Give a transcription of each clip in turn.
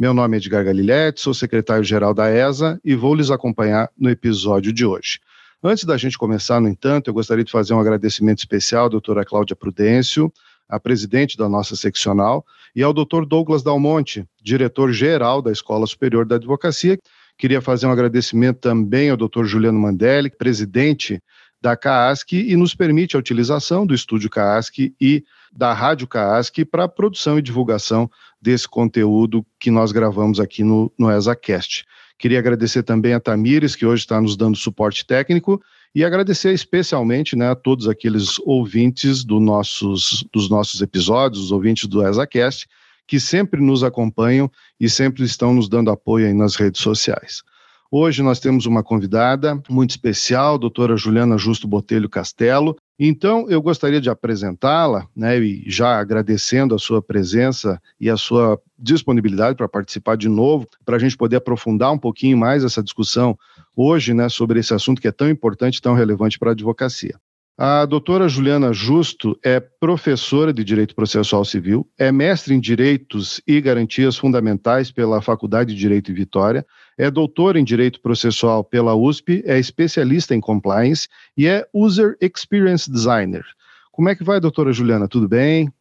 Meu nome é Edgar Galiletti, sou secretário-geral da ESA e vou lhes acompanhar no episódio de hoje. Antes da gente começar, no entanto, eu gostaria de fazer um agradecimento especial à doutora Cláudia Prudêncio, a presidente da nossa seccional, e ao doutor Douglas Dalmonte, diretor-geral da Escola Superior da Advocacia. Queria fazer um agradecimento também ao doutor Juliano Mandelli, presidente da CAASC, e nos permite a utilização do estúdio CAASC e da Rádio CAASC para produção e divulgação desse conteúdo que nós gravamos aqui no, no ESACast. Queria agradecer também a Tamires, que hoje está nos dando suporte técnico, e agradecer especialmente né, a todos aqueles ouvintes do nossos, dos nossos episódios, os ouvintes do ESACast, que sempre nos acompanham e sempre estão nos dando apoio nas redes sociais. Hoje nós temos uma convidada muito especial, doutora Juliana Justo Botelho Castelo. Então, eu gostaria de apresentá-la, né, e já agradecendo a sua presença e a sua disponibilidade para participar de novo, para a gente poder aprofundar um pouquinho mais essa discussão hoje, né, sobre esse assunto que é tão importante tão relevante para a advocacia. A doutora Juliana Justo é professora de Direito Processual Civil, é mestre em Direitos e Garantias Fundamentais pela Faculdade de Direito em Vitória, é doutora em Direito Processual pela USP, é especialista em Compliance e é User Experience Designer. Como é que vai, doutora Juliana? Tudo bem?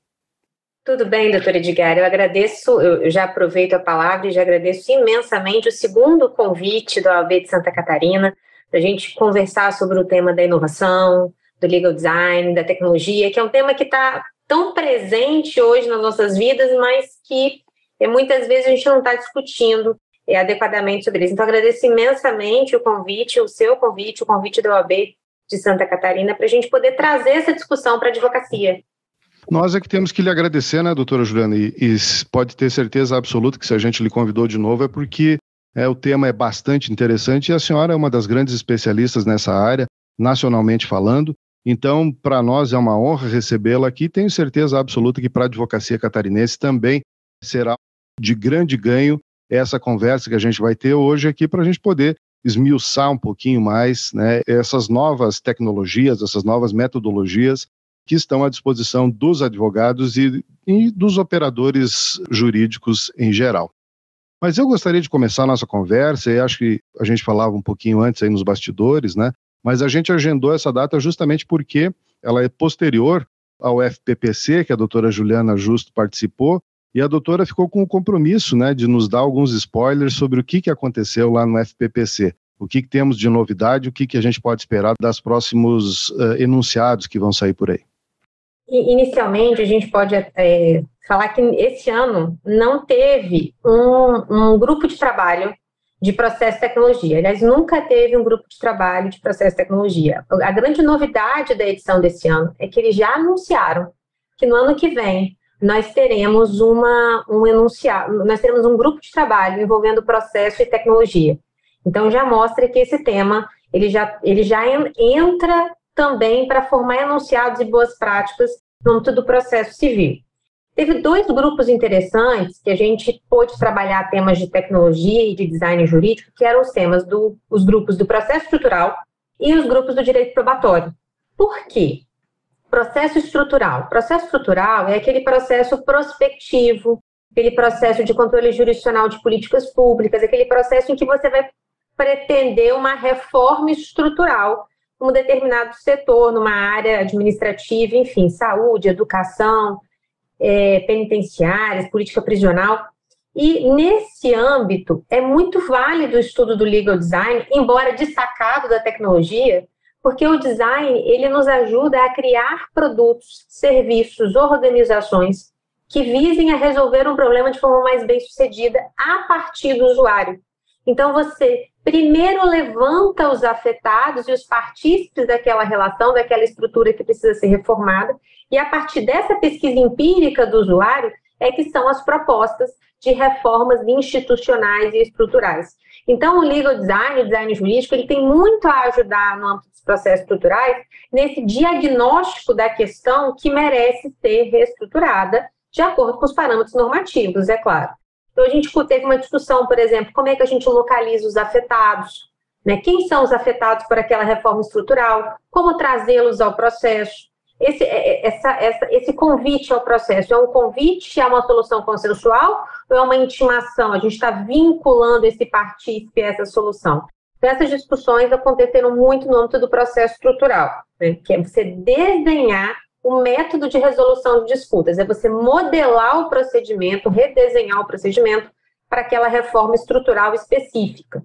Tudo bem, doutora Edgar. Eu agradeço, eu já aproveito a palavra e já agradeço imensamente o segundo convite da OAB de Santa Catarina para a gente conversar sobre o tema da inovação, do legal design, da tecnologia, que é um tema que está tão presente hoje nas nossas vidas, mas que é, muitas vezes a gente não está discutindo é, adequadamente sobre isso. Então, agradeço imensamente o convite, o seu convite, o convite da OAB de Santa Catarina, para a gente poder trazer essa discussão para a advocacia. Nós é que temos que lhe agradecer, né, doutora Juliana? E, e, pode ter certeza absoluta que se a gente lhe convidou de novo é porque é, o tema é bastante interessante e a senhora é uma das grandes especialistas nessa área, nacionalmente falando. Então, para nós é uma honra recebê-la aqui. Tenho certeza absoluta que para a advocacia catarinense também será de grande ganho essa conversa que a gente vai ter hoje aqui para a gente poder esmiuçar um pouquinho mais né, essas novas tecnologias, essas novas metodologias que estão à disposição dos advogados e, e dos operadores jurídicos em geral. Mas eu gostaria de começar a nossa conversa, e acho que a gente falava um pouquinho antes aí nos bastidores, né? Mas a gente agendou essa data justamente porque ela é posterior ao FPPC, que a doutora Juliana Justo participou, e a doutora ficou com o compromisso né, de nos dar alguns spoilers sobre o que, que aconteceu lá no FPPC. O que, que temos de novidade, o que, que a gente pode esperar das próximos uh, enunciados que vão sair por aí. Inicialmente, a gente pode é, falar que esse ano não teve um, um grupo de trabalho de processo de tecnologia. Aliás, nunca teve um grupo de trabalho de processo de tecnologia. A grande novidade da edição desse ano é que eles já anunciaram que no ano que vem nós teremos uma, um enunciado, nós teremos um grupo de trabalho envolvendo processo e tecnologia. Então já mostra que esse tema ele já, ele já entra também para formar enunciados e boas práticas no âmbito do processo civil. Teve dois grupos interessantes que a gente pôde trabalhar temas de tecnologia e de design jurídico, que eram os temas dos do, grupos do processo estrutural e os grupos do direito probatório. Por quê? Processo estrutural. Processo estrutural é aquele processo prospectivo, aquele processo de controle jurisdicional de políticas públicas, aquele processo em que você vai pretender uma reforma estrutural num determinado setor, numa área administrativa, enfim, saúde, educação, é, penitenciárias, política prisional. E nesse âmbito é muito válido o estudo do legal design, embora destacado da tecnologia, porque o design ele nos ajuda a criar produtos, serviços, organizações que visem a resolver um problema de forma mais bem sucedida a partir do usuário. Então você primeiro levanta os afetados e os partícipes daquela relação, daquela estrutura que precisa ser reformada, e a partir dessa pesquisa empírica do usuário é que são as propostas de reformas institucionais e estruturais. Então, o legal design, o design jurídico, ele tem muito a ajudar no âmbito processos estruturais nesse diagnóstico da questão que merece ser reestruturada de acordo com os parâmetros normativos, é claro. Então, a gente teve uma discussão, por exemplo, como é que a gente localiza os afetados, né? quem são os afetados por aquela reforma estrutural, como trazê-los ao processo. Esse, é, é, essa, essa, esse convite ao processo é um convite a uma solução consensual ou é uma intimação? A gente está vinculando esse partícipe a essa solução. Essas discussões aconteceram muito no âmbito do processo estrutural, né? que é você desenhar o método de resolução de disputas, é você modelar o procedimento, redesenhar o procedimento para aquela reforma estrutural específica.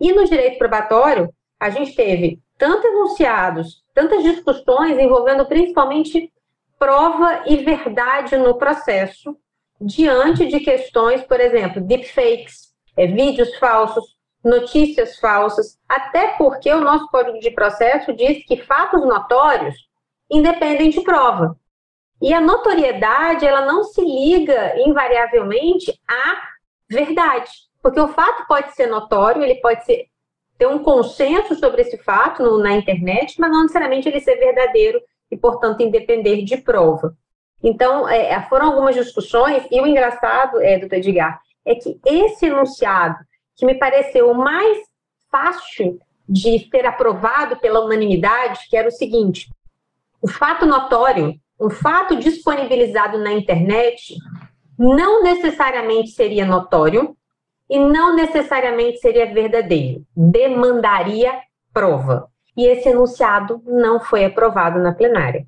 E no direito probatório, a gente teve tanto enunciados, tantas discussões envolvendo principalmente prova e verdade no processo, diante de questões, por exemplo, deepfakes, é, vídeos falsos, notícias falsas, até porque o nosso Código de Processo diz que fatos notórios independem de prova. E a notoriedade, ela não se liga invariavelmente à verdade, porque o fato pode ser notório, ele pode ser ter um consenso sobre esse fato no, na internet, mas não necessariamente ele ser verdadeiro e, portanto, independer de prova. Então, é, é, foram algumas discussões, e o engraçado, é, doutor Edgar, é que esse enunciado, que me pareceu o mais fácil de ser aprovado pela unanimidade, que era o seguinte: o fato notório, um fato disponibilizado na internet, não necessariamente seria notório, e não necessariamente seria verdadeiro, demandaria prova. E esse enunciado não foi aprovado na plenária.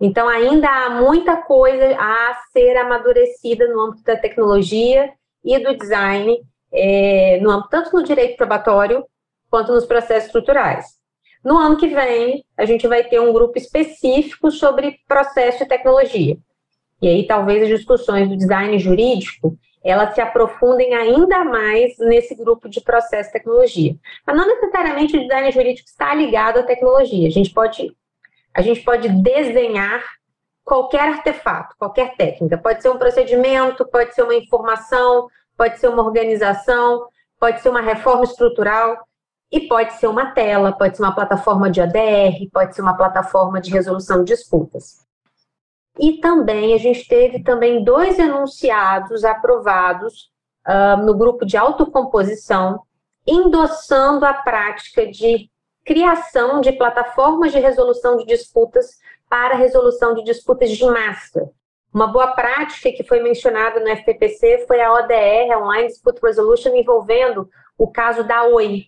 Então, ainda há muita coisa a ser amadurecida no âmbito da tecnologia e do design, é, no tanto no direito probatório quanto nos processos estruturais. No ano que vem, a gente vai ter um grupo específico sobre processo e tecnologia. E aí, talvez as discussões do design jurídico elas se aprofundem ainda mais nesse grupo de processo e tecnologia. Mas não necessariamente o design jurídico está ligado à tecnologia. A gente pode, a gente pode desenhar qualquer artefato, qualquer técnica. Pode ser um procedimento, pode ser uma informação, pode ser uma organização, pode ser uma reforma estrutural e pode ser uma tela, pode ser uma plataforma de ADR, pode ser uma plataforma de resolução de disputas. E também a gente teve também dois enunciados aprovados uh, no grupo de autocomposição, endossando a prática de criação de plataformas de resolução de disputas para resolução de disputas de massa. Uma boa prática que foi mencionada no FPPC foi a ODR, Online Dispute Resolution, envolvendo o caso da Oi,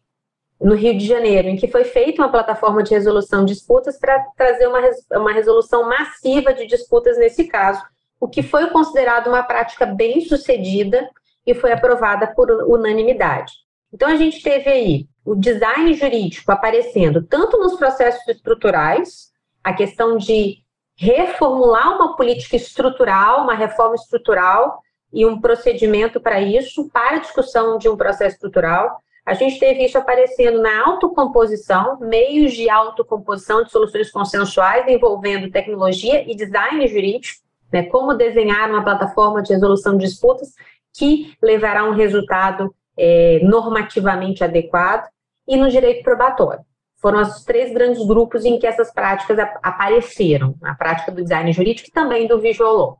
no Rio de Janeiro, em que foi feita uma plataforma de resolução de disputas para trazer uma, uma resolução massiva de disputas nesse caso, o que foi considerado uma prática bem sucedida e foi aprovada por unanimidade. Então, a gente teve aí o design jurídico aparecendo tanto nos processos estruturais, a questão de reformular uma política estrutural, uma reforma estrutural e um procedimento para isso, para a discussão de um processo estrutural, a gente teve isso aparecendo na autocomposição, meios de autocomposição de soluções consensuais envolvendo tecnologia e design jurídico, né, como desenhar uma plataforma de resolução de disputas que levará a um resultado é, normativamente adequado, e no direito probatório. Foram os três grandes grupos em que essas práticas apareceram, a prática do design jurídico e também do visual law.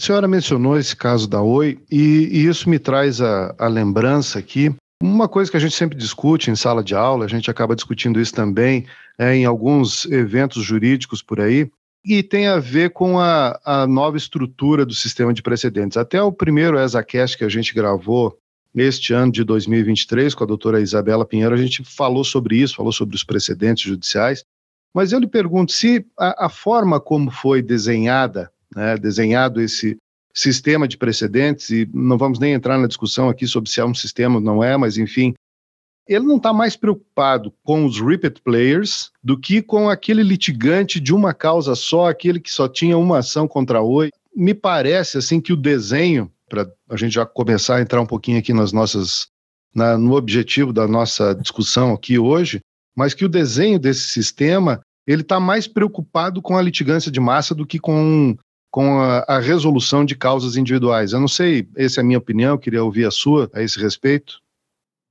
A senhora mencionou esse caso da Oi, e, e isso me traz a, a lembrança aqui uma coisa que a gente sempre discute em sala de aula, a gente acaba discutindo isso também é, em alguns eventos jurídicos por aí, e tem a ver com a, a nova estrutura do sistema de precedentes. Até o primeiro ESACast que a gente gravou neste ano de 2023 com a doutora Isabela Pinheiro, a gente falou sobre isso, falou sobre os precedentes judiciais, mas eu lhe pergunto se a, a forma como foi desenhada, né, desenhado esse sistema de precedentes, e não vamos nem entrar na discussão aqui sobre se é um sistema ou não é, mas enfim, ele não está mais preocupado com os repeat players do que com aquele litigante de uma causa só, aquele que só tinha uma ação contra a Oi. Me parece assim que o desenho, para a gente já começar a entrar um pouquinho aqui nas nossas, na, no objetivo da nossa discussão aqui hoje, mas que o desenho desse sistema ele está mais preocupado com a litigância de massa do que com com a, a, resolução de causas individuais. Eu não sei, essa é a minha opinião, queria ouvir a sua a esse respeito.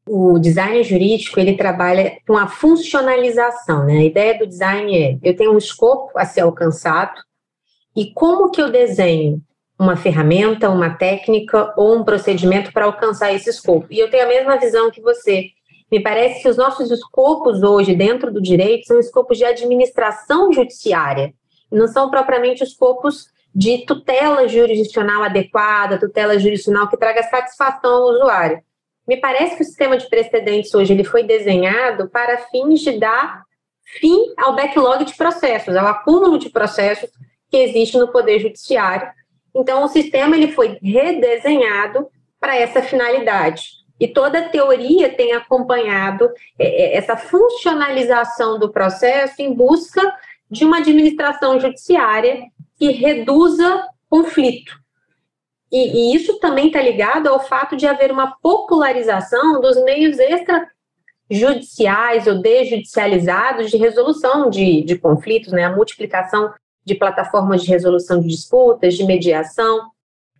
o design jurídico ele trabalha com a funcionalização, né? A ideia do design é eu tenho um escopo a ser alcançado e como que eu desenho uma ferramenta, uma técnica ou um procedimento para alcançar esse escopo. E eu tenho a mesma visão que você. Me parece que os nossos escopos hoje dentro do direito são escopos de administração judiciária, não são propriamente escopos de tutela jurisdicional adequada, tutela jurisdicional que traga satisfação ao usuário. Me parece que o sistema de precedentes hoje ele foi desenhado para fins de dar fim ao backlog de processos, ao acúmulo de processos que existe no poder judiciário. Então, o sistema ele foi redesenhado para essa finalidade. E toda a teoria tem acompanhado é, é, essa funcionalização do processo em busca de uma administração judiciária que reduza conflito. E, e isso também está ligado ao fato de haver uma popularização dos meios extrajudiciais ou desjudicializados de resolução de, de conflitos, né? a multiplicação de plataformas de resolução de disputas, de mediação,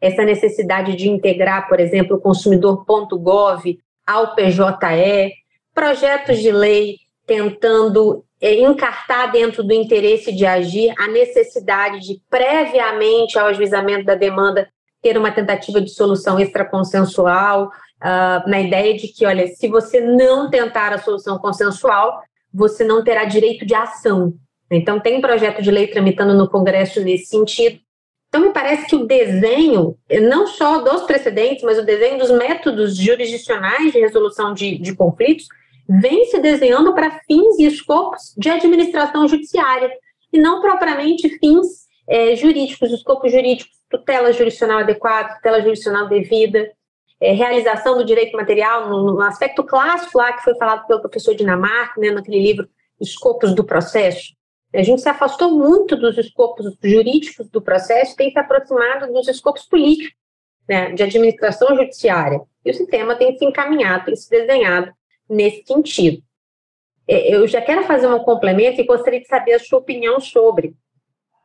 essa necessidade de integrar, por exemplo, o consumidor.gov ao PJE, projetos de lei tentando é, encartar dentro do interesse de agir a necessidade de, previamente ao ajuizamento da demanda, ter uma tentativa de solução extraconsensual, uh, na ideia de que, olha, se você não tentar a solução consensual, você não terá direito de ação. Então, tem um projeto de lei tramitando no Congresso nesse sentido. Então, me parece que o desenho, não só dos precedentes, mas o desenho dos métodos jurisdicionais de resolução de, de conflitos, vem se desenhando para fins e escopos de administração judiciária, e não propriamente fins é, jurídicos, escopos jurídicos, tutela jurisdicional adequada, tutela jurisdicional devida, é, realização do direito material, no, no, aspecto clássico lá que foi falado pelo professor Dinamarca, né, naquele livro Escopos do Processo. A gente se afastou muito dos escopos jurídicos do processo, tem se aproximado dos escopos políticos, né, de administração judiciária. E o sistema tem se encaminhado, tem se desenhado nesse sentido. É, eu já quero fazer um complemento e gostaria de saber a sua opinião sobre.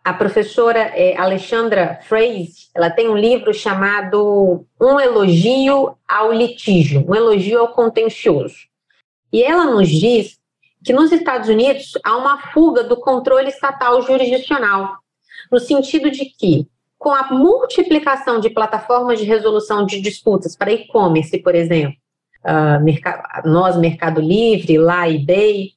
A professora é, Alexandra Freise, ela tem um livro chamado Um Elogio ao Litígio, um elogio ao contencioso. E ela nos diz que nos Estados Unidos há uma fuga do controle estatal jurisdicional, no sentido de que, com a multiplicação de plataformas de resolução de disputas para e-commerce, por exemplo, uh, nós, Mercado Livre, lá, eBay,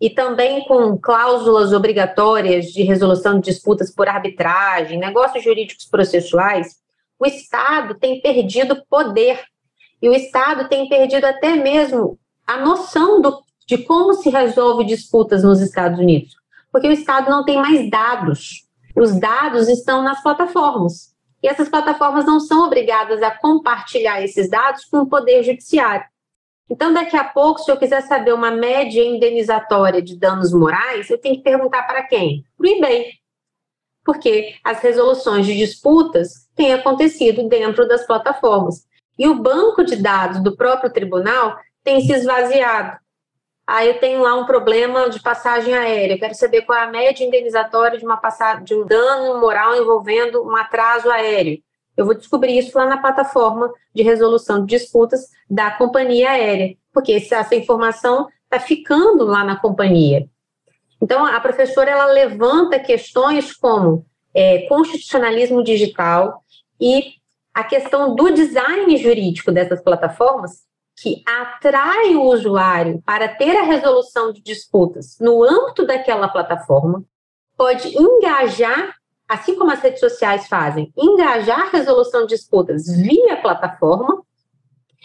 e também com cláusulas obrigatórias de resolução de disputas por arbitragem, negócios jurídicos processuais, o Estado tem perdido poder. E o Estado tem perdido até mesmo a noção do de como se resolve disputas nos Estados Unidos, porque o Estado não tem mais dados. Os dados estão nas plataformas. E essas plataformas não são obrigadas a compartilhar esses dados com o Poder Judiciário. Então, daqui a pouco, se eu quiser saber uma média indenizatória de danos morais, eu tenho que perguntar para quem? Para o eBay. Porque as resoluções de disputas têm acontecido dentro das plataformas. E o banco de dados do próprio tribunal tem se esvaziado. Aí eu tenho lá um problema de passagem aérea, quero saber qual é a média indenizatória de, uma passagem, de um dano moral envolvendo um atraso aéreo. Eu vou descobrir isso lá na plataforma de resolução de disputas da companhia aérea, porque essa informação está ficando lá na companhia. Então, a professora ela levanta questões como é, constitucionalismo digital e a questão do design jurídico dessas plataformas, que atrai o usuário para ter a resolução de disputas no âmbito daquela plataforma, pode engajar, assim como as redes sociais fazem, engajar a resolução de disputas via plataforma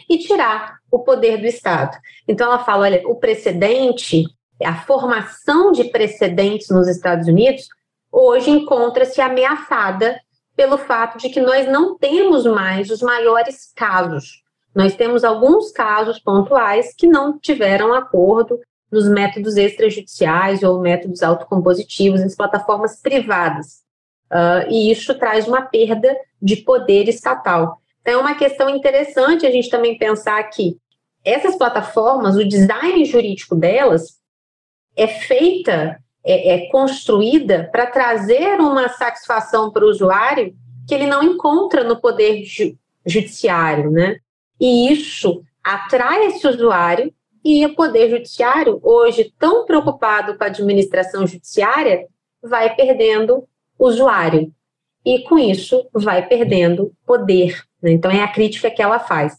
e tirar o poder do Estado. Então ela fala, olha, o precedente, a formação de precedentes nos Estados Unidos hoje encontra-se ameaçada pelo fato de que nós não temos mais os maiores casos nós temos alguns casos pontuais que não tiveram acordo nos métodos extrajudiciais ou métodos autocompositivos nas plataformas privadas. Uh, e isso traz uma perda de poder estatal. Então, é uma questão interessante a gente também pensar que essas plataformas, o design jurídico delas é feita, é, é construída para trazer uma satisfação para o usuário que ele não encontra no poder ju judiciário, né? E isso atrai esse usuário e o Poder Judiciário, hoje tão preocupado com a administração judiciária, vai perdendo usuário. E com isso vai perdendo poder. Né? Então é a crítica que ela faz.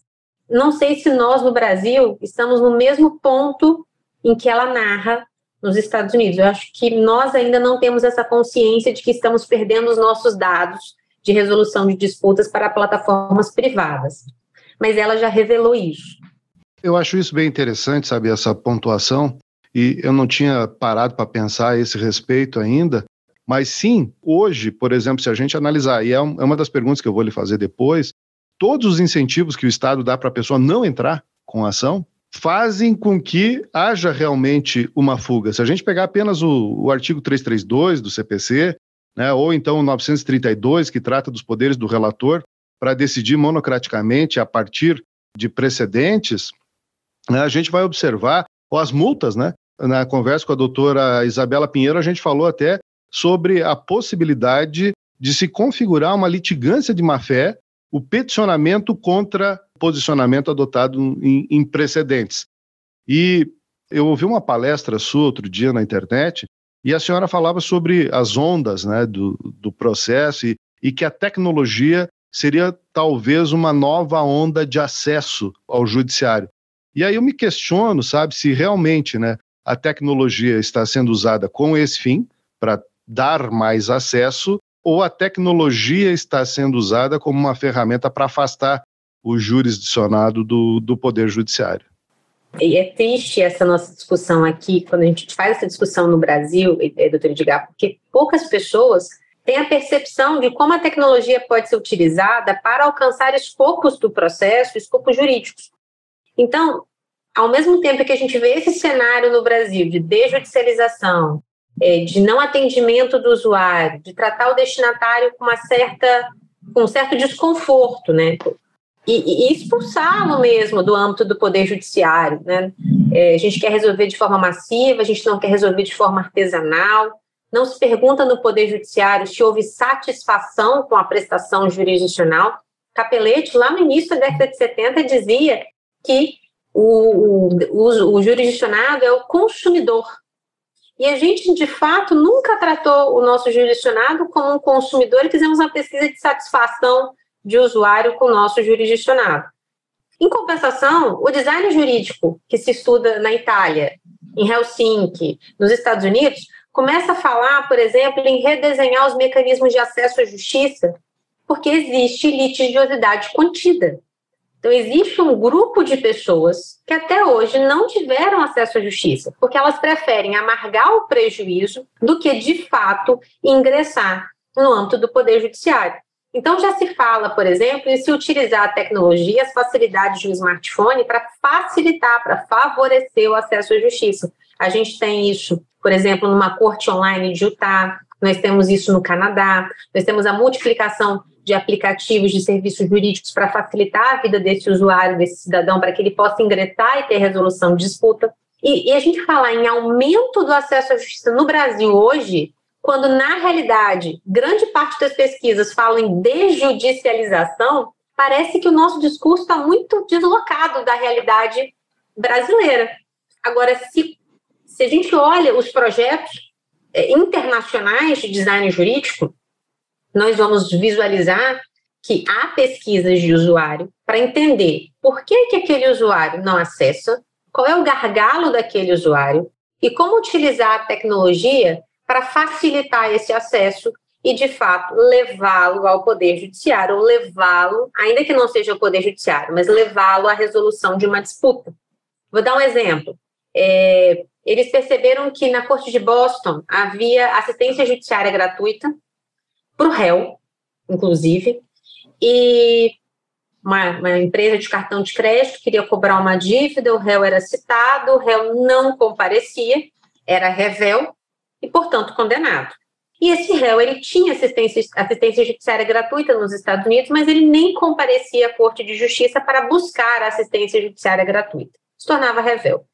Não sei se nós no Brasil estamos no mesmo ponto em que ela narra nos Estados Unidos. Eu acho que nós ainda não temos essa consciência de que estamos perdendo os nossos dados de resolução de disputas para plataformas privadas. Mas ela já revelou isso. Eu acho isso bem interessante, sabe, essa pontuação, e eu não tinha parado para pensar a esse respeito ainda, mas sim, hoje, por exemplo, se a gente analisar, e é, é uma das perguntas que eu vou lhe fazer depois, todos os incentivos que o Estado dá para a pessoa não entrar com a ação fazem com que haja realmente uma fuga. Se a gente pegar apenas o, o artigo 332 do CPC, né, ou então o 932, que trata dos poderes do relator para decidir monocraticamente a partir de precedentes, né, a gente vai observar, ou as multas, né? Na conversa com a doutora Isabela Pinheiro, a gente falou até sobre a possibilidade de se configurar uma litigância de má-fé, o peticionamento contra posicionamento adotado em, em precedentes. E eu ouvi uma palestra sua outro dia na internet, e a senhora falava sobre as ondas né, do, do processo e, e que a tecnologia seria talvez uma nova onda de acesso ao judiciário. E aí eu me questiono, sabe, se realmente né, a tecnologia está sendo usada com esse fim, para dar mais acesso, ou a tecnologia está sendo usada como uma ferramenta para afastar o jurisdicionado do, do Poder Judiciário. E é triste essa nossa discussão aqui, quando a gente faz essa discussão no Brasil, doutor Edgar, porque poucas pessoas têm a percepção de como a tecnologia pode ser utilizada para alcançar escopos do processo, escopos jurídicos. Então, ao mesmo tempo que a gente vê esse cenário no Brasil de desjudicialização, é, de não atendimento do usuário, de tratar o destinatário com uma certa com um certo desconforto, né? E, e expulsá-lo mesmo do âmbito do poder judiciário, né? É, a gente quer resolver de forma massiva, a gente não quer resolver de forma artesanal. Não se pergunta no poder judiciário se houve satisfação com a prestação jurisdicional. Capelete, lá no início da década de 70, dizia que o, o, o jurisdicionado é o consumidor. E a gente, de fato, nunca tratou o nosso jurisdicionado como um consumidor e fizemos uma pesquisa de satisfação de usuário com o nosso jurisdicionado. Em compensação, o design jurídico que se estuda na Itália, em Helsinki, nos Estados Unidos, começa a falar, por exemplo, em redesenhar os mecanismos de acesso à justiça, porque existe litigiosidade contida. Então, existe um grupo de pessoas que até hoje não tiveram acesso à justiça, porque elas preferem amargar o prejuízo do que, de fato, ingressar no âmbito do Poder Judiciário. Então, já se fala, por exemplo, em se utilizar a tecnologia, as facilidades de um smartphone para facilitar, para favorecer o acesso à justiça. A gente tem isso, por exemplo, numa corte online de Utah, nós temos isso no Canadá, nós temos a multiplicação de aplicativos de serviços jurídicos para facilitar a vida desse usuário, desse cidadão, para que ele possa ingressar e ter resolução de disputa. E, e a gente falar em aumento do acesso à justiça no Brasil hoje, quando na realidade grande parte das pesquisas falam em desjudicialização, parece que o nosso discurso está muito deslocado da realidade brasileira. Agora, se, se a gente olha os projetos é, internacionais de design jurídico, nós vamos visualizar que há pesquisas de usuário para entender por que, que aquele usuário não acessa, qual é o gargalo daquele usuário e como utilizar a tecnologia para facilitar esse acesso e, de fato, levá-lo ao Poder Judiciário, ou levá-lo, ainda que não seja o Poder Judiciário, mas levá-lo à resolução de uma disputa. Vou dar um exemplo. É, eles perceberam que na Corte de Boston havia assistência judiciária gratuita para o réu, inclusive, e uma, uma, empresa de cartão de crédito queria cobrar uma dívida, o réu era citado, o réu não comparecia, era revel e, portanto, condenado. E esse réu, ele tinha assistência, assistência judiciária gratuita nos Estados Unidos, mas ele nem comparecia à Corte de Justiça para buscar a assistência judiciária gratuita. Se tornava revel.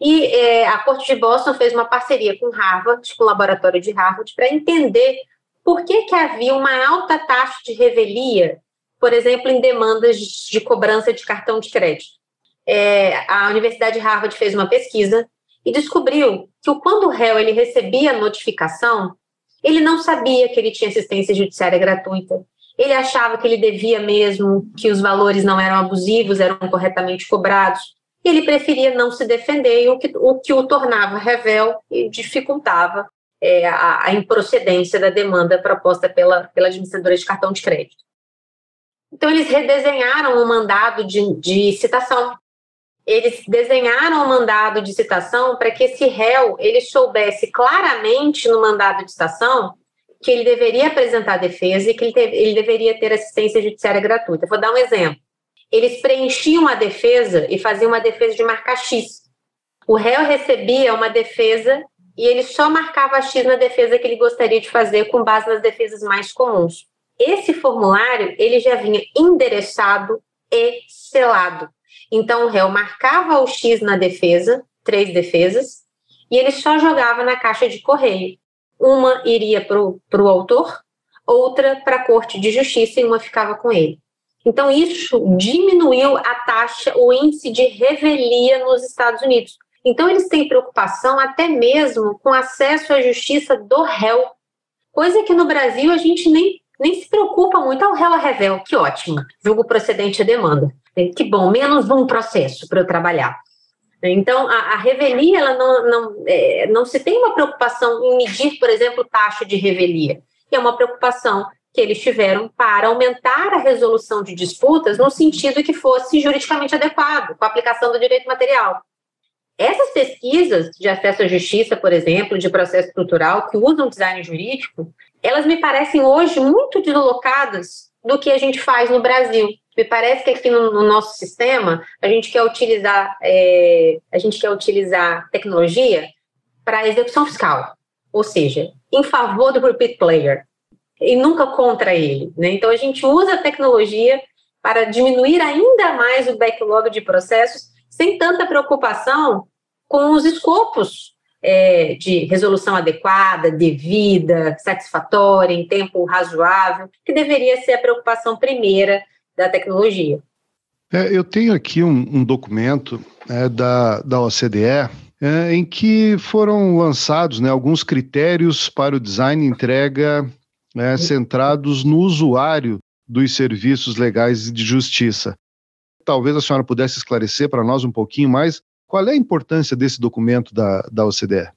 E é, a Corte de Boston fez uma parceria com Harvard, com o laboratório de Harvard, para entender por que, que havia uma alta taxa de revelia, por exemplo, em demandas de cobrança de cartão de crédito? é, a Universidade de Harvard fez uma pesquisa e descobriu que quando o réu ele recebia a notificação, ele não sabia que ele tinha assistência judiciária gratuita. Ele achava que ele devia mesmo, que os valores não eram abusivos, eram corretamente cobrados. E ele preferia não se defender, o que o, que o tornava revel e dificultava é, a, a, improcedência da demanda proposta pela, pela administradora de cartão de crédito. Então, eles redesenharam o mandado de, de citação. Eles desenharam o mandado de citação para que esse réu ele soubesse claramente no mandado de citação que ele deveria apresentar defesa e que ele, ele deveria ter assistência judiciária gratuita. Vou dar um exemplo. Eles preenchiam a defesa e faziam uma defesa de marcar X. O réu recebia uma defesa e ele só marcava X na defesa que ele gostaria de fazer com base nas defesas mais comuns. Esse formulário ele já vinha endereçado e selado. Então o réu marcava o X na defesa, três defesas, e ele só jogava na caixa de correio. Uma iria para o autor, outra para a Corte de Justiça e uma ficava com ele. Então, isso diminuiu a taxa, o índice de revelia nos Estados Unidos. Então, eles têm preocupação até mesmo com acesso à justiça do réu, coisa que no Brasil a gente nem, nem se preocupa muito. Ah, o réu a revel, que ótimo, julgo procedente a demanda. Que bom, menos um processo para eu trabalhar. Então, a, a revelia, ela não, não, é, não se tem uma preocupação em medir, por exemplo, taxa de revelia, que é uma preocupação que eles tiveram para aumentar a resolução de disputas no sentido que fosse juridicamente adequado, com a aplicação do direito material. Essas pesquisas de acesso à justiça, por exemplo, de processo estrutural, que usam design jurídico, elas me parecem hoje muito deslocadas do que a gente faz no Brasil. Me parece que aqui no, no nosso sistema a gente quer utilizar é, a gente quer utilizar tecnologia para execução fiscal, ou seja, em favor do repeat player e nunca contra ele. Né? Então a gente usa a tecnologia para diminuir ainda mais o backlog de processos sem tanta preocupação com os escopos é, de resolução adequada, devida, satisfatória, em tempo razoável, que deveria ser a preocupação primeira da tecnologia. É, eu tenho aqui um, um documento é, da, da OCDE é, em que foram lançados né, alguns critérios para o design e entrega né, centrados no usuário dos serviços legais de justiça. Talvez a senhora pudesse esclarecer para nós um pouquinho mais qual é a importância desse documento da, da OCDE?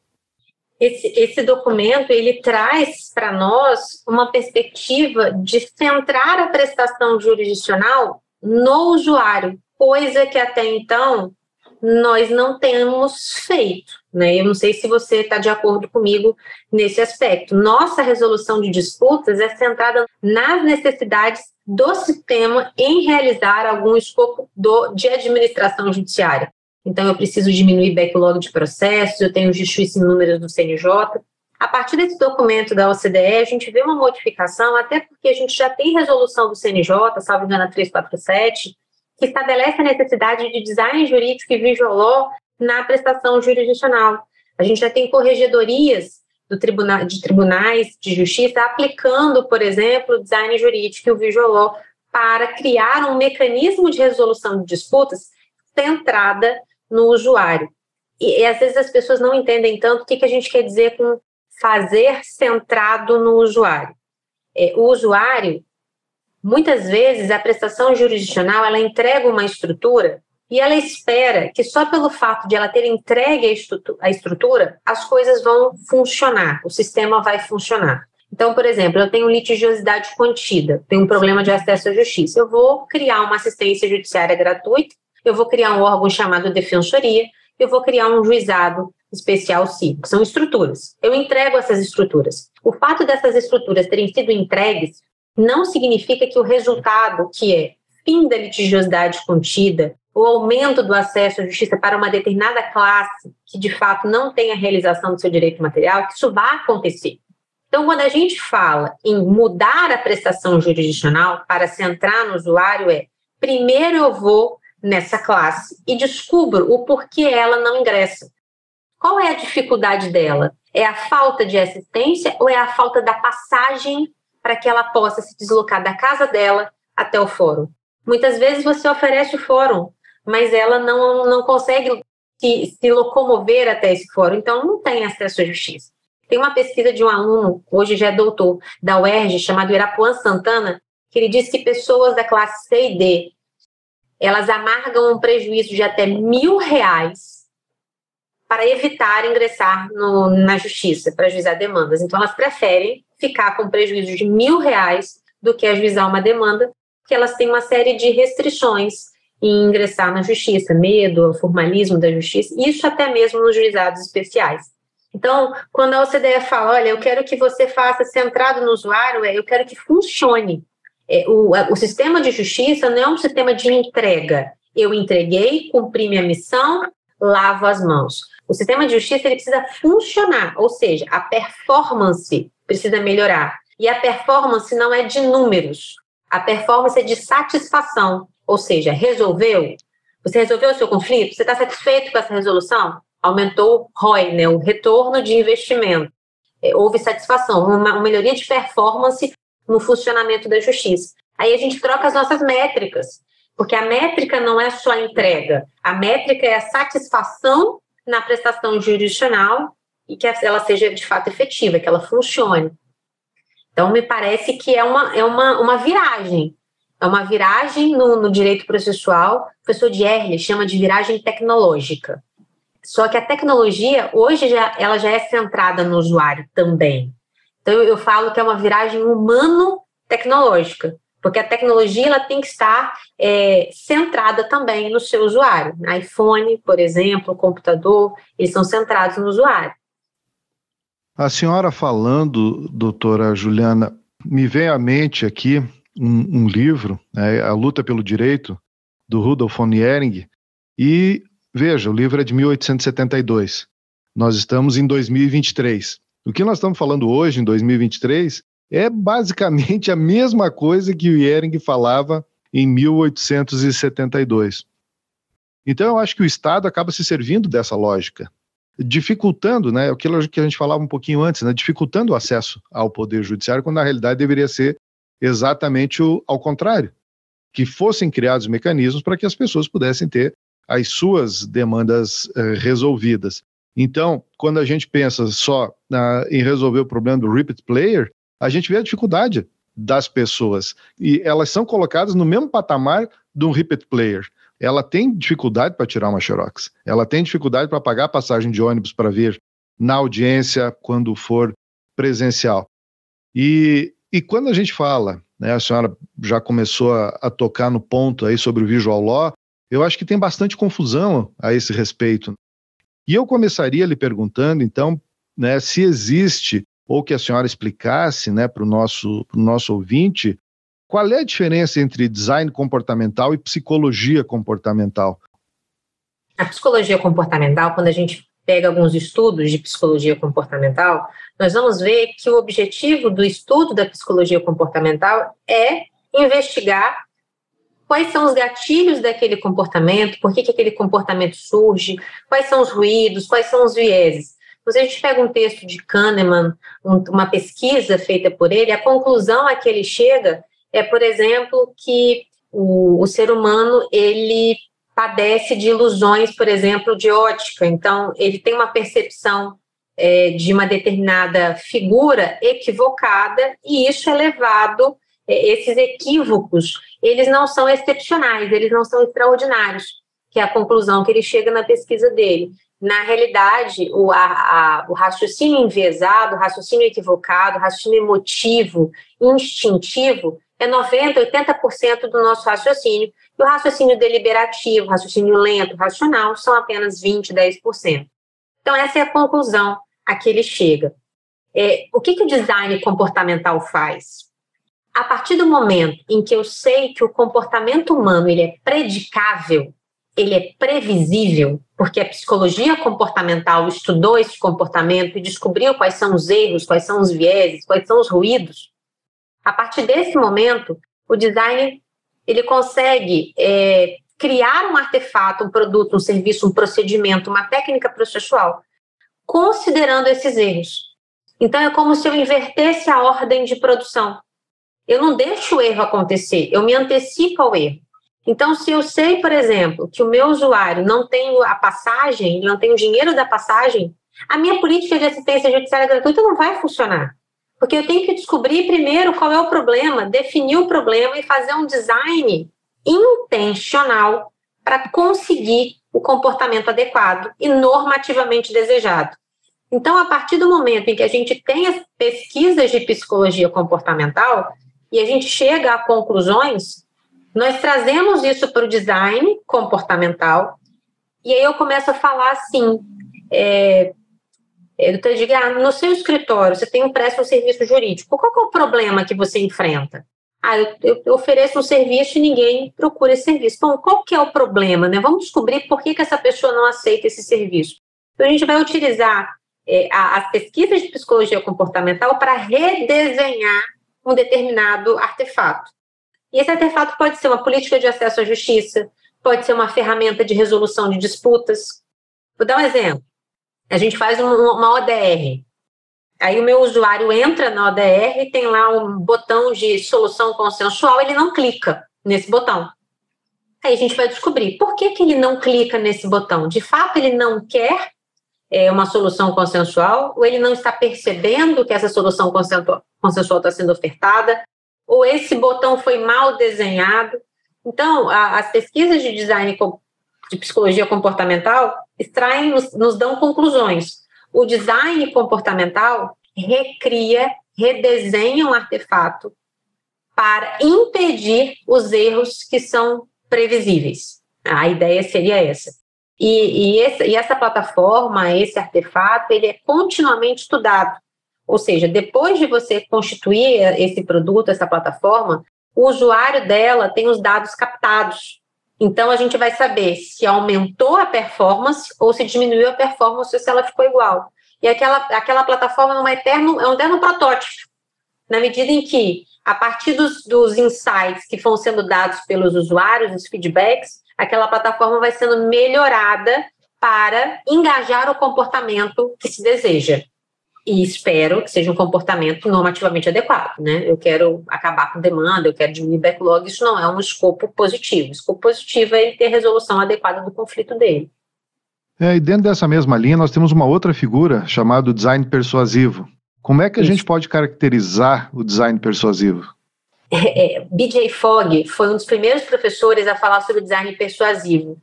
Esse, esse documento ele traz para nós uma perspectiva de centrar a prestação jurisdicional no usuário, coisa que até então nós não temos feito. Né? Eu não sei se você está de acordo comigo nesse aspecto. Nossa resolução de disputas é centrada nas necessidades do sistema em realizar algum escopo do, de administração judiciária. Então, eu preciso diminuir backlog de processos, eu tenho justiça em números do CNJ. A partir desse documento da OCDE, a gente vê uma modificação, até porque a gente já tem resolução do CNJ, salvo engano, 347, que estabelece a necessidade de design jurídico e visual na prestação jurisdicional. A gente já tem corregedorias do tribunal, de tribunais de justiça aplicando, por exemplo, o design jurídico e o visual para criar um mecanismo de resolução de disputas centrada no usuário. E, e, às vezes as pessoas não entendem tanto o que, que a gente quer dizer com fazer centrado no usuário. É, o usuário, muitas vezes, a prestação jurisdicional, ela entrega uma estrutura e ela espera que só pelo fato de ela ter entregue a estrutura, as coisas vão funcionar, o sistema vai funcionar. Então, por exemplo, eu tenho litigiosidade contida, tenho um problema de acesso à justiça. Eu vou criar uma assistência judiciária gratuita eu vou criar um órgão chamado defensoria, eu vou criar um juizado especial civil, são estruturas. Eu entrego essas estruturas. O fato dessas estruturas terem sido entregues não significa que o resultado, que é fim da litigiosidade contida, o aumento do acesso à justiça para uma determinada classe que de fato não tem a realização do seu direito material, que isso vai acontecer. Então, quando a gente fala em mudar a prestação jurisdicional para centrar no usuário, é primeiro eu vou nessa classe e descubro o porquê ela não ingressa. Qual é a dificuldade dela? É a falta de assistência ou é a falta da passagem para que ela possa se deslocar da casa dela até o fórum? Muitas vezes você oferece o fórum, mas ela não, não consegue se, se locomover até esse fórum, então não tem acesso à justiça. Tem uma pesquisa de um aluno, hoje já é doutor, da UERJ, chamado Irapuan Santana, que ele diz que pessoas da classe C e D, elas amargam um prejuízo de até mil reais para evitar ingressar no, na justiça, para ajuizar demandas. Então, elas preferem ficar com prejuízo de mil reais do que ajuizar uma demanda, porque elas têm uma série de restrições em ingressar na justiça, medo, formalismo da justiça, isso até mesmo nos juizados especiais. Então, quando a OCDE fala, olha, eu quero que você faça centrado no usuário, é, eu quero que funcione. É, o, o sistema de justiça não é um sistema de entrega. Eu entreguei, cumpri minha missão, lavo as mãos. O sistema de justiça ele precisa funcionar, ou seja, a performance precisa melhorar. E a performance não é de números, a performance é de satisfação, ou seja, resolveu. Você resolveu o seu conflito? Você está satisfeito com essa resolução? Aumentou o ROI, né, o retorno de investimento. É, houve satisfação, uma, uma melhoria de performance no funcionamento da justiça. Aí a gente troca as nossas métricas, porque a métrica não é só a entrega, a métrica é a satisfação na prestação jurisdicional e que ela seja de fato efetiva, que ela funcione. Então, me parece que é uma, é uma, uma viragem. É uma viragem no, no direito processual. O professor Dierle chama de viragem tecnológica. Só que a tecnologia, hoje, já, ela já é centrada no usuário também. Então, eu, falo que é uma viragem humano-tecnológica porque a tecnologia ela tem que estar é, centrada também no seu usuário. iPhone, por exemplo, computador, eles são centrados no usuário. A senhora falando, doutora Juliana, me vem à mente aqui um, um livro, né, A Luta pelo Direito, do Rudolf von Ehring, e veja, o livro é de 1872. Nós estamos em 2023. O que nós estamos falando hoje, em 2023, é basicamente a mesma coisa que o Ehring falava em 1872. Então, eu acho que o Estado acaba se servindo dessa lógica, dificultando, né, aquilo que a gente falava um pouquinho antes, né, dificultando o acesso ao Poder Judiciário, quando na realidade deveria ser exatamente o, ao contrário, que fossem criados mecanismos para que as pessoas pudessem ter as suas demandas eh, resolvidas. Então, quando a gente pensa só na, em resolver o problema do repeat player, a gente vê a dificuldade das pessoas. E elas são colocadas no mesmo patamar de um repeat player. Ela tem dificuldade para tirar uma Xerox. Ela tem dificuldade para pagar a passagem de ônibus para vir na audiência quando for presencial. E, e quando a gente fala, né, a senhora já começou a, a tocar no ponto aí sobre o visual law, eu acho que tem bastante confusão a esse respeito. E eu começaria lhe perguntando, então, né, se existe ou que a senhora explicasse né, para o nosso, nosso ouvinte qual é a diferença entre design comportamental e psicologia comportamental. A psicologia comportamental, quando a gente pega alguns estudos de psicologia comportamental, nós vamos ver que o objetivo do estudo da psicologia comportamental é investigar quais são os gatilhos daquele comportamento, por que, que aquele comportamento surge, quais são os ruídos, quais são os vieses. Se a gente pega um texto de Kahneman, um, uma pesquisa feita por ele, a conclusão a que ele chega é, por exemplo, que o, o ser humano ele padece de ilusões, por exemplo, de ótica. Então, ele tem uma percepção é, de uma determinada figura equivocada e isso é levado, é, esses equívocos, eles não são excepcionais, eles não são extraordinários, que é a conclusão que ele chega na pesquisa dele na realidade, o, a, a, o raciocínio enviesado, o raciocínio equivocado, o raciocínio emotivo, instintivo, é 90%, 80% do nosso raciocínio, e o raciocínio deliberativo, raciocínio lento, racional, são apenas 20%, 10%. Então, essa é a conclusão a que ele chega. É, o que, que o design comportamental faz? A partir do momento em que eu sei que o comportamento humano ele é predicável, ele é previsível, porque a psicologia comportamental estudou esse comportamento e descobriu quais são os erros, quais são os vieses, quais são os ruídos. A partir desse momento, o design ele consegue é, criar um artefato, um produto, um serviço, um procedimento, uma técnica processual, considerando esses erros. Então é como se eu invertesse a ordem de produção. Eu não deixo o erro acontecer, eu me antecipo ao erro. Então, se eu sei, por exemplo, que o meu usuário não tem a passagem, não tem o dinheiro da passagem, a minha política de assistência judiciária gratuita não vai funcionar. Porque eu tenho que descobrir primeiro qual é o problema, definir o problema e fazer um design intencional para conseguir o comportamento adequado e normativamente desejado. Então, a partir do momento em que a gente tem as pesquisas de psicologia comportamental e a gente chega a conclusões, nós trazemos isso para o design comportamental e aí eu começo a falar assim, é, é, doutor Edgar, no seu escritório você tem um presta um serviço jurídico, qual é o problema que você enfrenta? Ah, eu, eu, ofereço um serviço e ninguém procura esse serviço. Bom, qual que é o problema? Né? Vamos descobrir por que, que essa pessoa não aceita esse serviço. Então, a gente vai utilizar é, as pesquisas de psicologia comportamental para redesenhar um determinado artefato. E esse artefato pode ser uma política de acesso à justiça, pode ser uma ferramenta de resolução de disputas. Vou dar um exemplo. A gente faz um, uma ODR. Aí o meu usuário entra na ODR e tem lá um botão de solução consensual, ele não clica nesse botão. Aí a gente vai descobrir por que, que ele não clica nesse botão. De fato, ele não quer é, uma solução consensual, ou ele não está percebendo que essa solução consensual está sendo ofertada, ou esse botão foi mal desenhado. Então, a, as pesquisas de design de psicologia comportamental extraem, nos, nos dão conclusões. O design comportamental recria, redesenha um artefato para impedir os erros que são previsíveis. A ideia seria essa. E, e, esse, e, essa plataforma, esse artefato, ele é continuamente estudado. Ou seja, depois de você constituir esse produto, essa plataforma, o usuário dela tem os dados captados. Então, a gente vai saber se aumentou a performance ou se diminuiu a performance ou se ela ficou igual. E aquela, aquela plataforma é um, eterno, é um eterno protótipo, na medida em que, a partir dos, dos insights que vão sendo dados pelos usuários, os feedbacks, aquela plataforma vai sendo melhorada para engajar o comportamento que se deseja. E espero que seja um comportamento normativamente adequado, né? Eu quero acabar com demanda, eu quero diminuir backlog, isso não é um escopo positivo. O escopo positivo é ele ter resolução adequada do conflito dele. É, e dentro dessa mesma linha, nós temos uma outra figura chamada design persuasivo. Como é que a isso. gente pode caracterizar o design persuasivo? é, BJ Fogg foi um dos primeiros professores a falar sobre design persuasivo.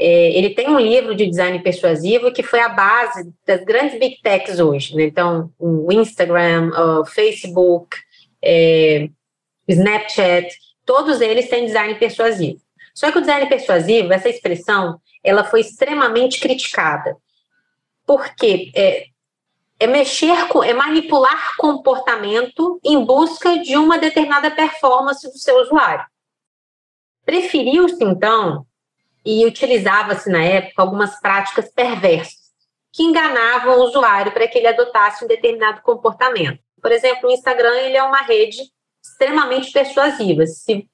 É, ele tem um livro de design persuasivo que foi a base das grandes big techs hoje. Né? Então, o Instagram, o Facebook, é, Snapchat, todos eles têm design persuasivo. Só que o design persuasivo, essa expressão, ela foi extremamente criticada. Porque é, é mexer com, é manipular comportamento em busca de uma determinada performance do seu usuário. Preferiu-se, então, e utilizava-se na época algumas práticas perversas que enganavam o usuário para que ele adotasse um determinado comportamento. Por exemplo, o Instagram ele é uma rede extremamente persuasiva. Se,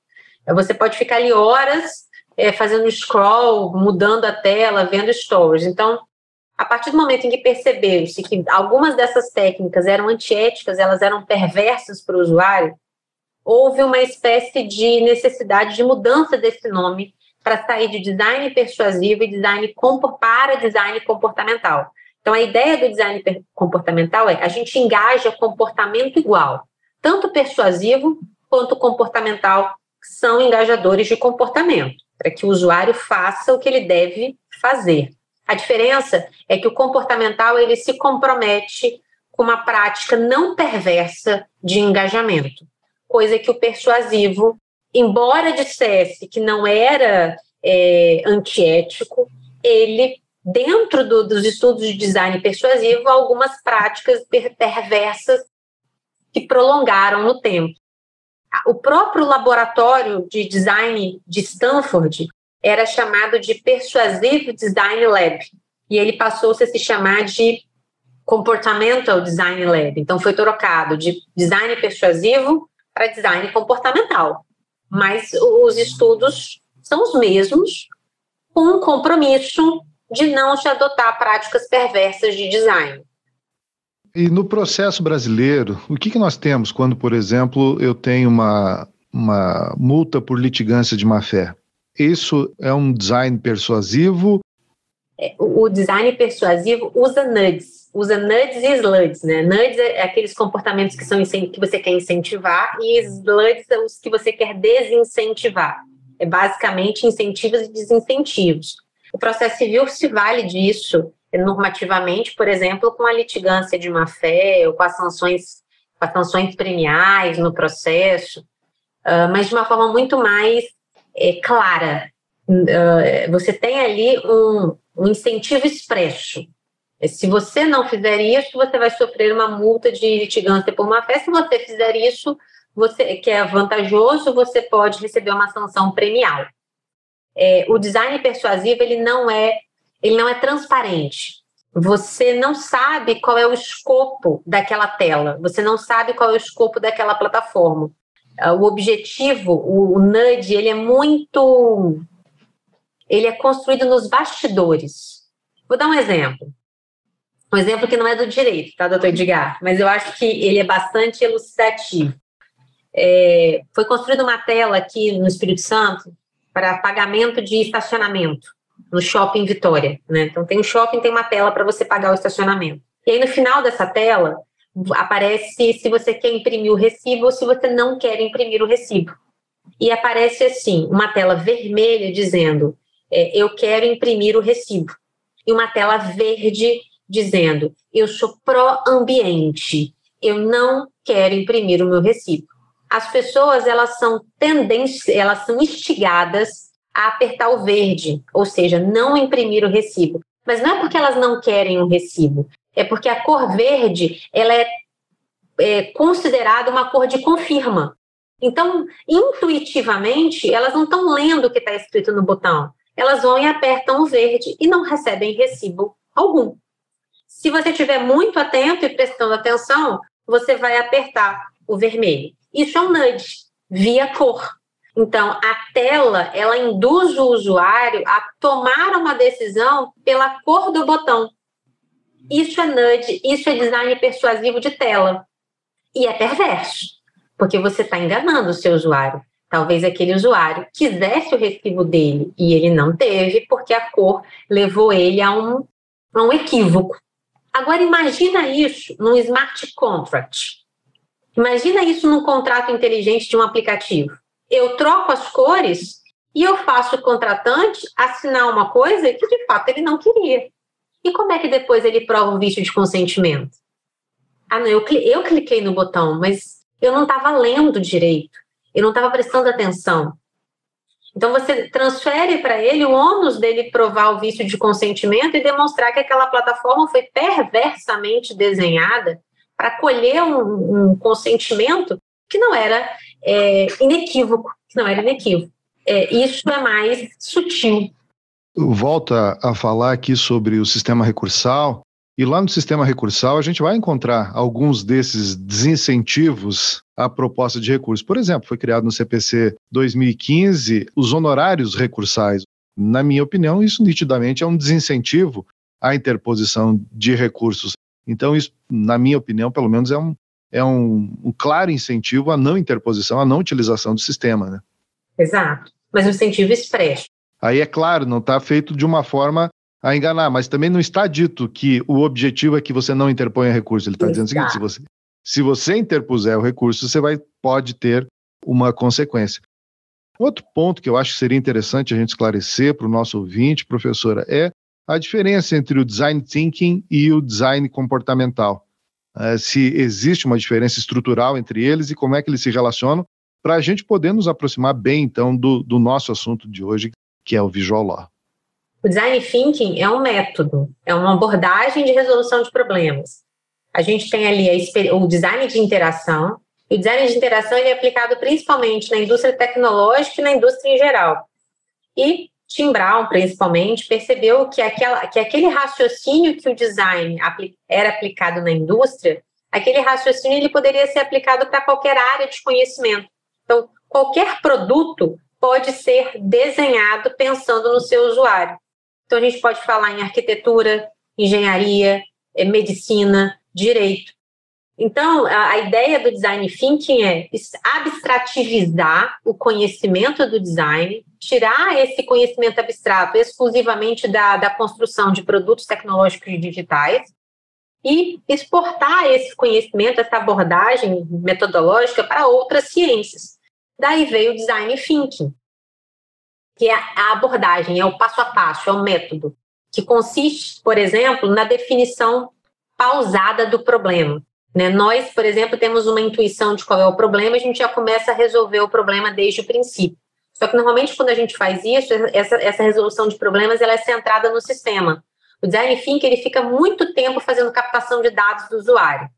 você pode ficar ali horas é, fazendo scroll, mudando a tela, vendo stories. Então, a partir do momento em que percebeu-se que algumas dessas técnicas eram antiéticas, elas eram perversas para o usuário, houve uma espécie de necessidade de mudança desse nome para sair de design persuasivo e design para design comportamental. Então, a ideia do design comportamental é a gente engaja comportamento igual, tanto persuasivo quanto comportamental são engajadores de comportamento, para que o usuário faça o que ele deve fazer. A diferença é que o comportamental ele se compromete com uma prática não perversa de engajamento, coisa que o persuasivo, embora dissesse que não era é, antiético, ele dentro do, dos estudos de design persuasivo algumas práticas perversas que prolongaram no tempo. O próprio laboratório de design de Stanford era chamado de Persuasive Design Lab, e ele passou-se a se chamar de Comportamental Design Lab. Então, foi trocado de design persuasivo para design comportamental. Mas os estudos são os mesmos, com um compromisso de não se adotar práticas perversas de design. E no processo brasileiro, o que, que nós temos quando, por exemplo, eu tenho uma, uma multa por litigância de má-fé? Isso é um design persuasivo? É, o design persuasivo usa nudges, usa nudges e slugs, né? Nudges é aqueles comportamentos que, são, que você quer incentivar e slugs são os que você quer desincentivar. É basicamente incentivos e desincentivos. O processo civil se vale disso normativamente, por exemplo, com a litigância de má fé ou com as sanções, com as sanções premiais no processo, uh, mas de uma forma muito mais é, clara. Uh, você tem ali um, um incentivo expresso. Se você não fizer isso, você vai sofrer uma multa de litigância por má fé. Se você fizer isso, você que é vantajoso, você pode receber uma sanção premial. É, o design persuasivo ele não é ele não é transparente. Você não sabe qual é o escopo daquela tela. Você não sabe qual é o escopo daquela plataforma. Ah, o objetivo, o, o nudge, ele é muito ele é construído nos bastidores. Vou dar um exemplo. Um exemplo que não é do direito, tá, doutor Edgar? Mas eu acho que ele é bastante elucidativo. É, foi construída uma tela aqui no Espírito Santo para pagamento de estacionamento no shopping Vitória. Né? Então, tem um shopping, tem uma tela para você pagar o estacionamento. E aí, no final dessa tela, aparece se você quer imprimir o recibo ou se você não quer imprimir o recibo. E aparece assim, uma tela vermelha dizendo é, eu quero imprimir o recibo. E uma tela verde dizendo eu sou pró-ambiente, eu não quero imprimir o meu recibo. As pessoas elas são tendências, elas são instigadas a apertar o verde, ou seja, não imprimir o recibo. Mas não é porque elas não querem um recibo, é porque a cor verde ela é, é considerada uma cor de confirma. Então, intuitivamente, elas não estão lendo o que está escrito no botão elas vão e apertam o verde e não recebem recibo algum. Se você estiver muito atento e prestando atenção, você vai apertar o vermelho. Isso é um nudge, via cor. Então, a tela, ela induz o usuário a tomar uma decisão pela cor do botão. Isso é nudge, isso é design persuasivo de tela. E é perverso, porque você está enganando o seu usuário. Talvez aquele usuário quisesse o recibo dele e ele não teve, porque a cor levou ele a um, a um equívoco. Agora, imagina isso num smart contract. Imagina isso num contrato inteligente de um aplicativo. Eu troco as cores e eu faço o contratante assinar uma coisa que de fato ele não queria. E como é que depois ele prova o vício de consentimento? Ah, não, eu, eu cliquei no botão, mas eu não estava lendo direito eu não estava prestando atenção. Então você transfere para ele o ônus dele provar o vício de consentimento e demonstrar que aquela plataforma foi perversamente desenhada para colher um, um, consentimento que não era é, inequívoco, que não era inequívoco. É, isso é mais sutil. Volta a falar aqui sobre o sistema recursal e lá no sistema recursal a gente vai encontrar alguns desses desincentivos à proposta de recurso. Por exemplo, foi criado no CPC 2015 os honorários recursais. Na minha opinião, isso nitidamente é um desincentivo à interposição de recursos. Então, isso, na minha opinião, pelo menos é um, é um, um claro incentivo à não interposição, à não utilização do sistema. Né? Exato, mas um incentivo expresso. Aí, é claro, não está feito de uma forma a enganar, mas também não está dito que o objetivo é que você não interponha recurso. Ele está dizendo o seguinte: se você, se você interpuser o recurso, você vai, pode ter uma consequência. Outro ponto que eu acho que seria interessante a gente esclarecer para o nosso ouvinte, professora, é a diferença entre o design thinking e o design comportamental. É, se existe uma diferença estrutural entre eles e como é que eles se relacionam, para a gente poder nos aproximar bem, então, do, do nosso assunto de hoje, que é o visual law. O design thinking é um método, é uma abordagem de resolução de problemas. A gente tem ali o design de interação, e o design de interação é aplicado principalmente na indústria tecnológica e na indústria em geral. E Tim Brown, principalmente, percebeu que, aquela, que aquele raciocínio que o design era aplicado na indústria, aquele raciocínio ele poderia ser aplicado para qualquer área de conhecimento. Então, qualquer produto pode ser desenhado pensando no seu usuário. Então, a gente pode falar em arquitetura, engenharia, eh, medicina, direito. Então, a, a ideia do design thinking é abstrativizar o conhecimento do design tirar esse conhecimento abstrato exclusivamente da, da construção de produtos tecnológicos digitais e exportar esse conhecimento, essa abordagem metodológica para outras ciências. Daí veio o design thinking, que é a abordagem, é o passo a passo, é o método, que consiste, por exemplo, na definição pausada do problema. Né? Nós, por exemplo, temos uma intuição de qual é o problema, a gente já começa a resolver o problema desde o princípio. Só que normalmente quando a gente faz isso, essa, essa resolução de problemas ela é centrada no sistema. O design thinking ele fica muito tempo fazendo captação de dados do usuário.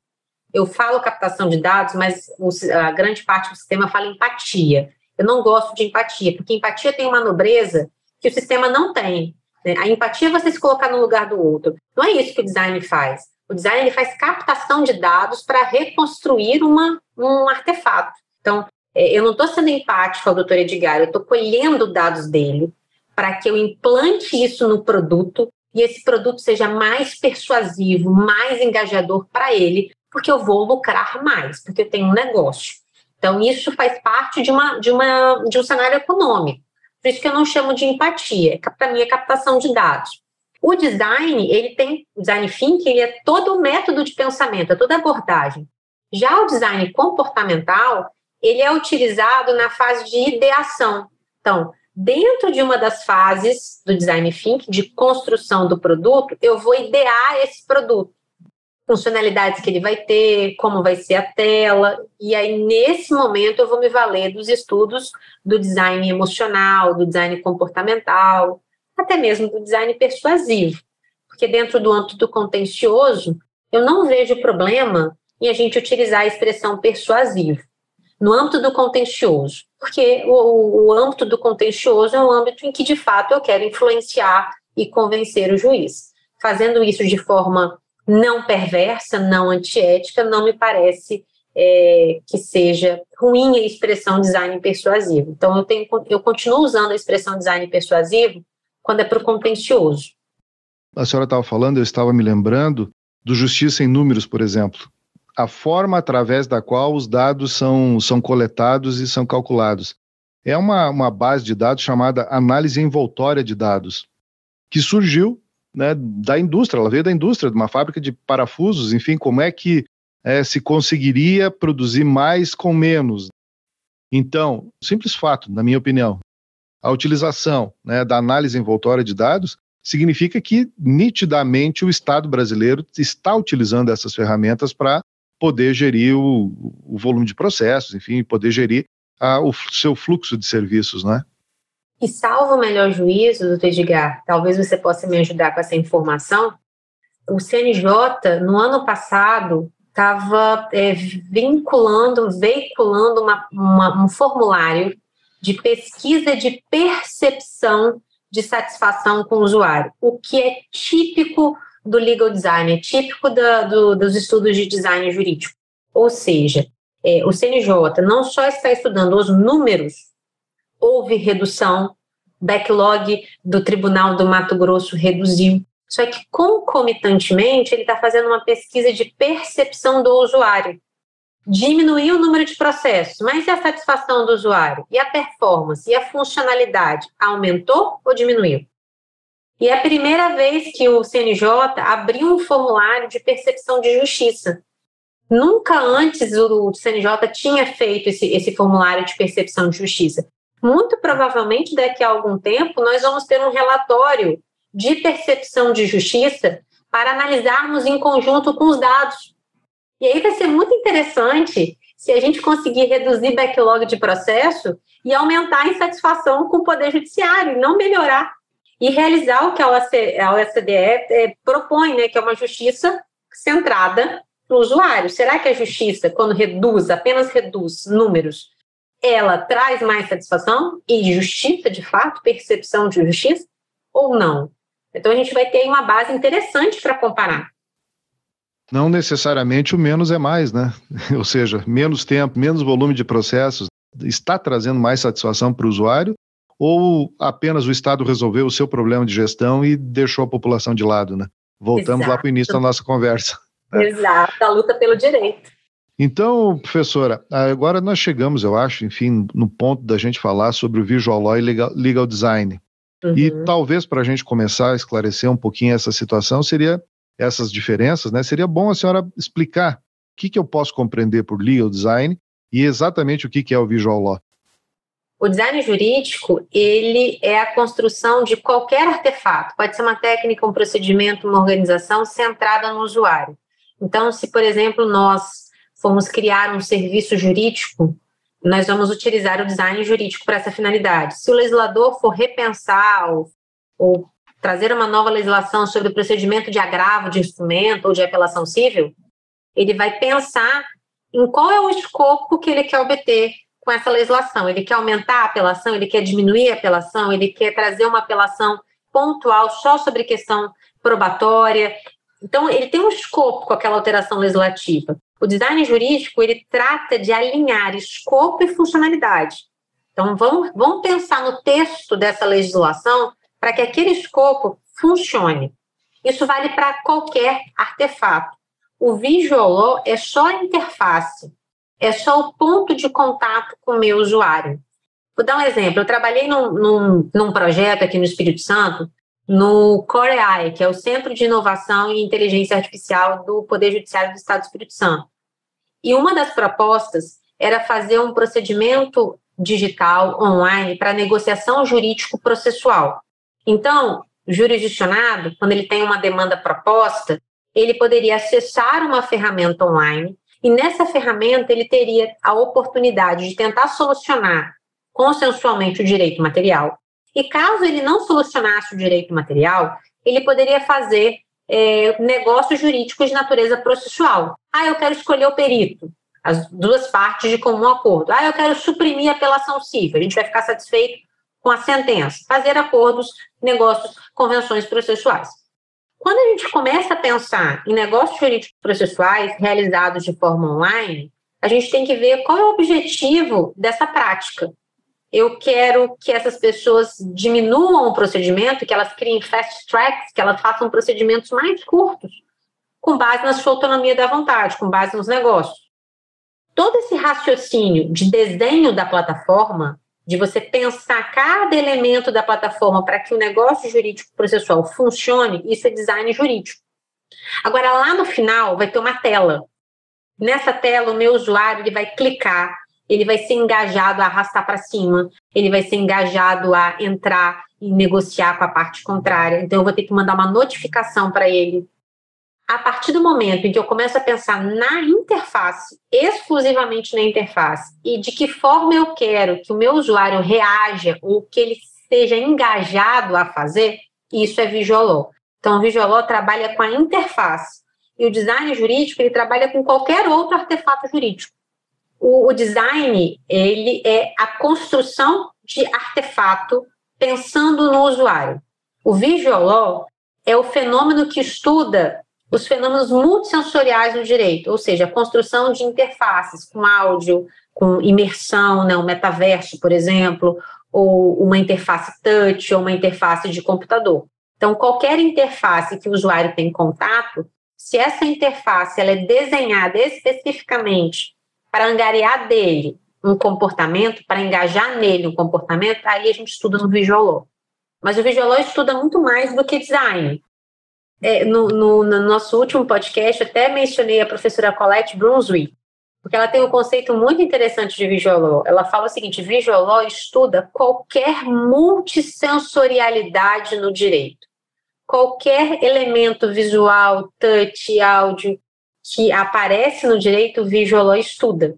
Eu falo captação de dados, mas a grande parte do sistema fala empatia. Eu não gosto de empatia, porque empatia tem uma nobreza que o sistema não tem. Né? A empatia é você se colocar no lugar do outro. Não é isso que o design faz. O design ele faz captação de dados para reconstruir uma, um artefato. Então, é, eu não estou sendo empático ao doutor Edgar, eu estou colhendo dados dele para que eu implante isso no produto e esse produto seja mais persuasivo, mais engajador para ele, porque eu vou lucrar mais, porque eu tenho um negócio. Então, isso faz parte de, uma, de, uma, de um cenário econômico. Por isso que eu não chamo de empatia, para mim é captação de dados. O design, ele tem, o design thinking, ele é todo o método de pensamento, é toda abordagem. Já o design comportamental, ele é utilizado na fase de ideação. Então, dentro de uma das fases do design thinking, de construção do produto, eu vou idear esse produto. Funcionalidades que ele vai ter, como vai ser a tela, e aí nesse momento eu vou me valer dos estudos do design emocional, do design comportamental, até mesmo do design persuasivo. Porque dentro do âmbito do contencioso, eu não vejo problema em a gente utilizar a expressão persuasivo no âmbito do contencioso, porque o, o âmbito do contencioso é um âmbito em que, de fato, eu quero influenciar e convencer o juiz. Fazendo isso de forma não perversa, não antiética, não me parece é, que seja ruim a expressão design persuasivo. Então, eu, tenho, eu continuo usando a expressão design persuasivo quando é para o contencioso. A senhora estava falando, eu estava me lembrando do Justiça em Números, por exemplo a forma através da qual os dados são, são coletados e são calculados. É uma, uma base de dados chamada análise envoltória de dados, que surgiu né, da indústria, ela veio da indústria, de uma fábrica de parafusos, enfim, como é que é, se conseguiria produzir mais com menos. Então, simples fato, na minha opinião, a utilização né, da análise envoltória de dados significa que nitidamente o Estado brasileiro está utilizando essas ferramentas para poder gerir o, o volume de processos, enfim, poder gerir a, o seu fluxo de serviços, né? E salvo o melhor juízo, doutor Edgar, talvez você possa me ajudar com essa informação, o CNJ, no ano passado, estava é, vinculando, veiculando uma, uma, um formulário de pesquisa de percepção de satisfação com o usuário, o que é típico do legal design, é típico da, do, dos estudos de design jurídico. Ou seja, é, o CNJ não só está estudando os números, houve redução, backlog do Tribunal do Mato Grosso reduziu, só que concomitantemente ele está fazendo uma pesquisa de percepção do usuário. Diminuiu o número de processos, mas e a satisfação do usuário? E a performance? E a funcionalidade? Aumentou ou diminuiu? E é a primeira vez que o CNJ abriu um formulário de percepção de justiça. Nunca antes o CNJ tinha feito esse, esse formulário de percepção de justiça. Muito provavelmente, daqui a algum tempo, nós vamos ter um relatório de percepção de justiça para analisarmos em conjunto com os dados. E aí vai ser muito interessante se a gente conseguir reduzir backlog de processo e aumentar a insatisfação com o Poder Judiciário, não melhorar e realizar o que a OCDE é, propõe, né, que é uma justiça centrada no usuário. Será que a justiça, quando reduz, apenas reduz números, ela traz mais satisfação e justiça, de fato, percepção de justiça, ou não? Então a gente vai ter uma base interessante para comparar. Não necessariamente o menos é mais, né? Ou seja, menos tempo, menos volume de processos está trazendo mais satisfação para o usuário ou apenas o Estado resolveu o seu problema de gestão e deixou a população de lado, né? Voltamos Exato. lá para o início da nossa conversa. Exato, a luta pelo direito. Então, professora, agora nós chegamos, eu acho, enfim, no ponto da gente falar sobre o Visual Law e Legal, legal Design. Uhum. E talvez para a gente começar a esclarecer um pouquinho essa situação, seria essas diferenças, né? Seria bom a senhora explicar o que, que eu posso compreender por Legal Design e exatamente o que, que é o Visual Law. O design jurídico, ele é a construção de qualquer artefato, pode ser uma técnica, um procedimento, uma organização centrada no usuário. Então, se, por exemplo, nós formos criar um serviço jurídico, nós vamos utilizar o design jurídico para essa finalidade. Se o legislador for repensar ou, ou trazer uma nova legislação sobre o procedimento de agravo de instrumento ou de apelação civil, ele vai pensar em qual é o escopo que ele quer obter com essa legislação. Ele quer aumentar a apelação, ele quer diminuir a apelação, ele quer trazer uma apelação pontual só sobre questão probatória. Então, ele tem um escopo com aquela alteração legislativa. O design jurídico, ele trata de alinhar escopo e funcionalidade. Então, vamos, vamos pensar no texto dessa legislação para que aquele escopo funcione. Isso vale para qualquer artefato. O visual é só a interface é só o ponto de contato com o meu usuário. Vou dar um exemplo. Eu trabalhei num, num, num projeto aqui no Espírito Santo, no CoreAI, que é o Centro de Inovação e Inteligência Artificial do Poder Judiciário do Estado do Espírito Santo. E uma das propostas era fazer um procedimento digital online para negociação jurídico-processual. Então, o jurisdicionado, quando ele tem uma demanda proposta, ele poderia acessar uma ferramenta online e nessa ferramenta ele teria a oportunidade de tentar solucionar consensualmente o direito material. E caso ele não solucionasse o direito material, ele poderia fazer é, negócios jurídicos de natureza processual. Ah, eu quero escolher o perito, as duas partes de comum acordo. Ah, eu quero suprimir a apelação civil, a gente vai ficar satisfeito com a sentença. Fazer acordos, negócios, convenções processuais. Quando a gente começa a pensar em negócios jurídicos processuais realizados de forma online, a gente tem que ver qual é o objetivo dessa prática. Eu quero que essas pessoas diminuam o procedimento, que elas criem fast tracks, que elas façam procedimentos mais curtos, com base na sua autonomia da vontade, com base nos negócios. Todo esse raciocínio de desenho da plataforma de você pensar cada elemento da plataforma para que o negócio jurídico processual funcione, isso é design jurídico. Agora, lá no final, vai ter uma tela. Nessa tela, o meu usuário ele vai clicar, ele vai ser engajado a arrastar para cima, ele vai ser engajado a entrar e negociar com a parte contrária. Então, eu vou ter que mandar uma notificação para ele a partir do momento em que eu começo a pensar na interface, exclusivamente na interface, e de que forma eu quero que o meu usuário reaja ou que ele seja engajado a fazer, isso é Visual Então, o Visual trabalha com a interface. E o design jurídico, ele trabalha com qualquer outro artefato jurídico. O, o design, ele é a construção de artefato pensando no usuário. O Visual é o fenômeno que estuda os fenômenos multissensoriais no direito, ou seja, a construção de interfaces com áudio, com imersão, né, um metaverso, por exemplo, ou uma interface touch ou uma interface de computador. Então, qualquer interface que o usuário tem contato, se essa interface ela é desenhada especificamente para angariar dele um comportamento, para engajar nele um comportamento, aí a gente estuda no Visual Law. Mas o Visual Law estuda muito mais do que design. É, no, no, no, nosso último podcast, até mencionei a professora Colette Brunswick, porque ela tem um conceito muito interessante de Visual Law. Ela fala o seguinte: Visual Law estuda qualquer multissensorialidade no direito. Qualquer elemento visual, touch, áudio que aparece no direito, o Visual Law estuda.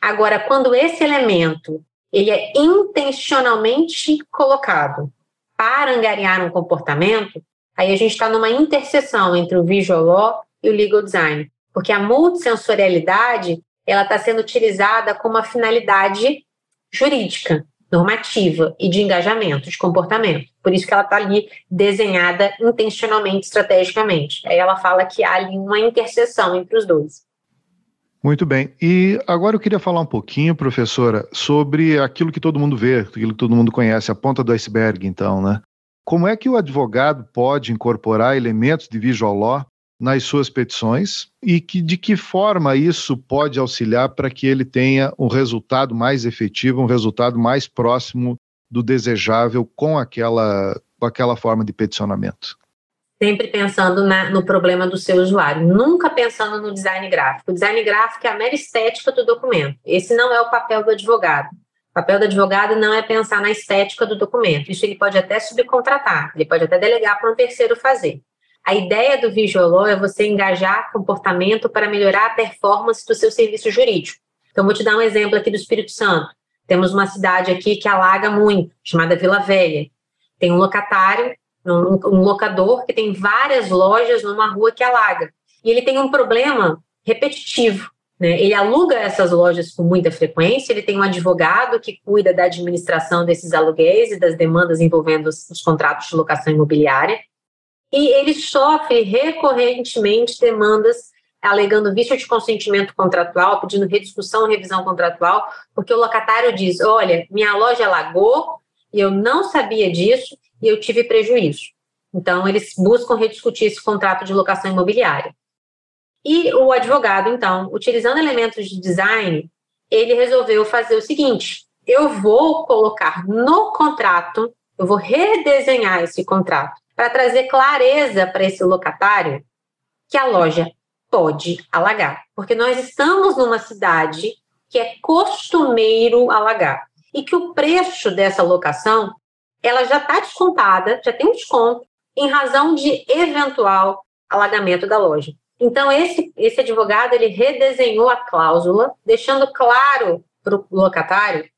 Agora, quando esse elemento ele é intencionalmente colocado para angariar um comportamento, Aí a gente está numa interseção entre o visual law e o legal design, porque a multissensorialidade ela está sendo utilizada com uma finalidade jurídica, normativa e de engajamento, de comportamento. Por isso que ela está ali desenhada intencionalmente, estrategicamente. Aí ela fala que há ali uma interseção entre os dois. Muito bem. E agora eu queria falar um pouquinho, professora, sobre aquilo que todo mundo vê, aquilo que todo mundo conhece, a ponta do iceberg, então, né? Como é que o advogado pode incorporar elementos de visual law nas suas petições e que, de que forma isso pode auxiliar para que ele tenha um resultado mais efetivo, um resultado mais próximo do desejável com aquela, com aquela forma de peticionamento? Sempre pensando na, no problema do seu usuário, nunca pensando no design gráfico. O design gráfico é a mera estética do documento. Esse não é o papel do advogado. O papel do advogado não é pensar na estética do documento. Isso ele pode até subcontratar, ele pode até delegar para um terceiro fazer. A ideia do Law é você engajar comportamento para melhorar a performance do seu serviço jurídico. Então, vou te dar um exemplo aqui do Espírito Santo. Temos uma cidade aqui que alaga muito, chamada Vila Velha. Tem um locatário, um locador que tem várias lojas numa rua que alaga. E ele tem um problema repetitivo. Né? Ele aluga essas lojas com muita frequência, ele tem um advogado que cuida da administração desses aluguéis e das demandas envolvendo os, os contratos de locação imobiliária e ele sofre recorrentemente demandas alegando vício de consentimento contratual, pedindo rediscussão, revisão contratual, porque o locatário diz: olha, minha loja alagou e eu não sabia disso e eu tive prejuízo. Então, eles buscam rediscutir esse contrato de locação imobiliária. E o advogado, então, utilizando elementos de design, ele resolveu fazer o seguinte: eu vou colocar no contrato, eu vou redesenhar esse contrato para trazer clareza para esse locatário que a loja pode alagar, porque nós estamos numa cidade que é costumeiro alagar e que o preço dessa locação ela já está descontada, já tem um desconto em razão de eventual alagamento da loja. Então esse esse advogado ele redesenhou a cláusula, deixando claro para o locatário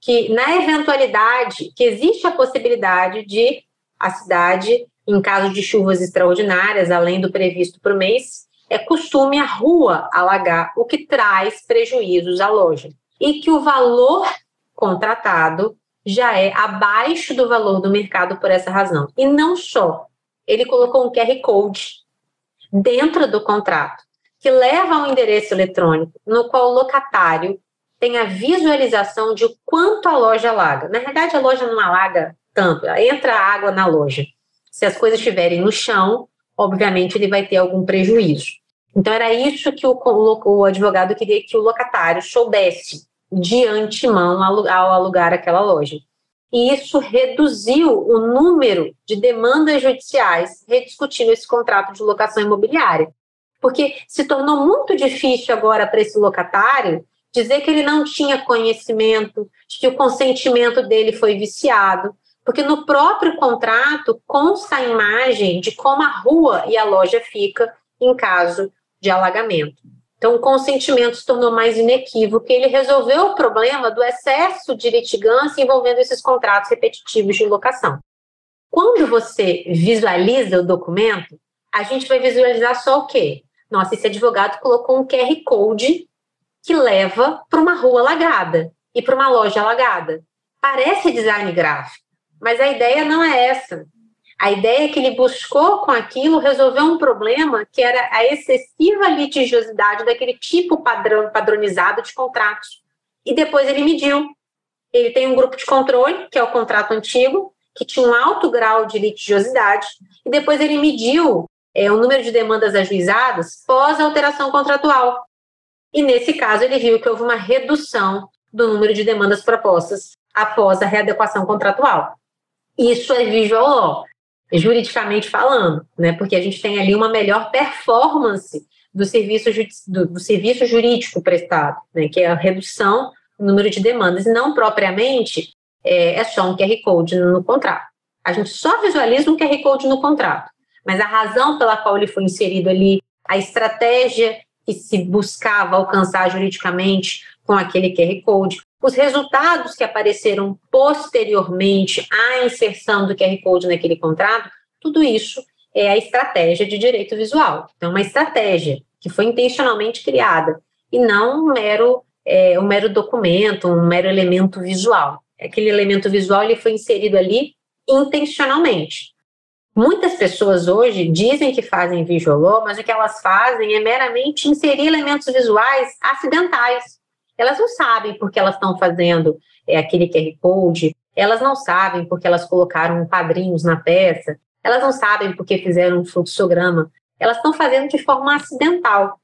que na eventualidade que existe a possibilidade de a cidade, em caso de chuvas extraordinárias, além do previsto por mês, é costume a rua alagar, o que traz prejuízos à loja. E que o valor contratado já é abaixo do valor do mercado por essa razão. E não só, ele colocou um QR Code dentro do contrato, que leva a um endereço eletrônico, no qual o locatário tem a visualização de quanto a loja alaga. Na verdade, a loja não alaga tanto, entra água na loja. Se as coisas estiverem no chão, obviamente ele vai ter algum prejuízo. Então era isso que o, o, advogado queria que o locatário soubesse de antemão ao alugar aquela loja. E isso reduziu o número de demandas judiciais rediscutindo esse contrato de locação imobiliária. Porque se tornou muito difícil agora para esse locatário dizer que ele não tinha conhecimento, de que o consentimento dele foi viciado, porque no próprio contrato consta a imagem de como a rua e a loja fica em caso de alagamento. Então, o consentimento se tornou mais inequívoco ele resolveu o problema do excesso de litigância envolvendo esses contratos repetitivos de locação. Quando você visualiza o documento, a gente vai visualizar só o quê? Nossa, esse advogado colocou um QR Code que leva para uma rua alagada e para uma loja alagada. Parece design gráfico, mas a ideia não é essa. A ideia é que ele buscou com aquilo resolver um problema que era a excessiva litigiosidade daquele tipo padrão, padronizado de contratos. E depois ele mediu. Ele tem um grupo de controle, que é o contrato antigo, que tinha um alto grau de litigiosidade, e depois ele mediu é, o número de demandas ajuizadas pós alteração contratual. E nesse caso ele viu que houve uma redução do número de demandas propostas após a readequação contratual. Isso é visual law, juridicamente falando, né? Porque a gente tem ali uma melhor performance do serviço, do, do serviço jurídico prestado, né? Que é a redução do número de demandas, e não propriamente é, é só um QR Code no contrato. A gente só visualiza um QR Code no contrato, mas a razão pela qual ele foi inserido ali, a estratégia que se buscava alcançar juridicamente com aquele QR Code, os resultados que apareceram posteriormente à inserção do QR Code naquele contrato, tudo isso é a estratégia de direito visual. Então, uma estratégia que foi intencionalmente criada e não um mero, é, um mero documento, um mero elemento visual. Aquele elemento visual ele foi inserido ali intencionalmente. Muitas pessoas hoje dizem que fazem visual law, mas o que elas fazem é meramente inserir elementos visuais acidentais. Elas não sabem porque elas estão fazendo é, aquele QR Code, elas não sabem porque elas colocaram quadrinhos na peça, elas não sabem porque fizeram um fluxograma elas estão fazendo de forma acidental,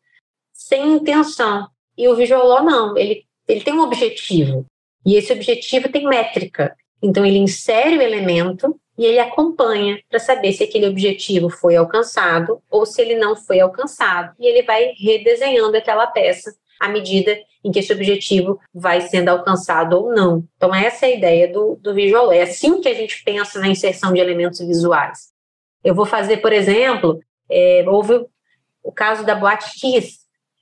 sem intenção. E o law não, ele, ele tem um objetivo. E esse objetivo tem métrica. Então ele insere o elemento e ele acompanha para saber se aquele objetivo foi alcançado ou se ele não foi alcançado. E ele vai redesenhando aquela peça à medida em que esse objetivo vai sendo alcançado ou não. Então, essa é a ideia do, do visual. É assim que a gente pensa na inserção de elementos visuais. Eu vou fazer, por exemplo, é, houve o caso da Boate Kiss.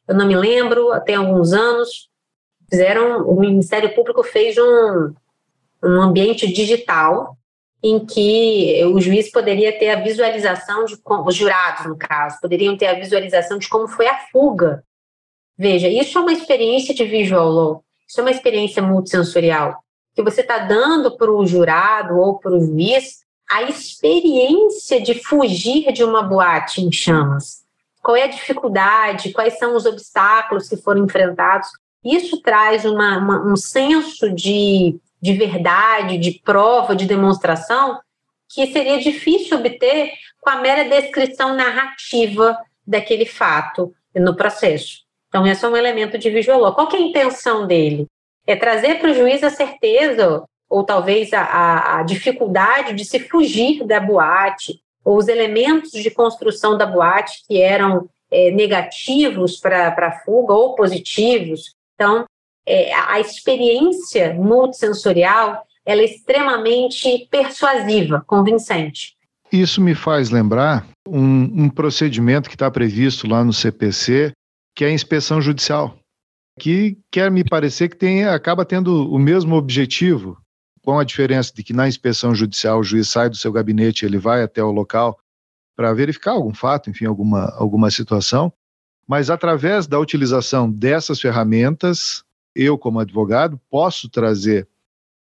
Eu não me lembro, tem alguns anos, fizeram, o Ministério Público fez um, um ambiente digital em que o juiz poderia ter a visualização de os jurados no caso poderiam ter a visualização de como foi a fuga Veja, isso é uma experiência de visual law, isso é uma experiência multissensorial, que você está dando para o jurado ou para o juiz a experiência de fugir de uma boate em chamas. Qual é a dificuldade, quais são os obstáculos que foram enfrentados. Isso traz uma, uma, um senso de, de verdade, de prova, de demonstração, que seria difícil obter com a mera descrição narrativa daquele fato no processo. Então, esse é um elemento law. Qual é a intenção dele? É trazer para o juiz a certeza, ou talvez a, a, a dificuldade de se fugir da boate, ou os elementos de construção da boate que eram é, negativos para a fuga ou positivos. Então, é, a experiência multissensorial ela é extremamente persuasiva, convincente. Isso me faz lembrar um, um procedimento que está previsto lá no CPC, que é a inspeção judicial, que quer me parecer que tem, acaba tendo o mesmo objetivo, com a diferença de que na inspeção judicial o juiz sai do seu gabinete, ele vai até o local para verificar algum fato, enfim, alguma, alguma situação, mas através da utilização dessas ferramentas, eu, como advogado, posso trazer,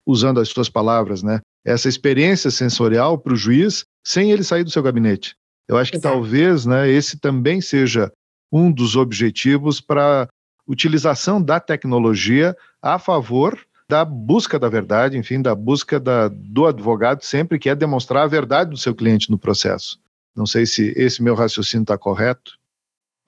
usando as suas palavras, né, essa experiência sensorial para o juiz sem ele sair do seu gabinete. Eu acho que Exato. talvez né, esse também seja um dos objetivos para utilização da tecnologia a favor da busca da verdade, enfim, da busca da, do advogado sempre que é demonstrar a verdade do seu cliente no processo. Não sei se esse meu raciocínio está correto.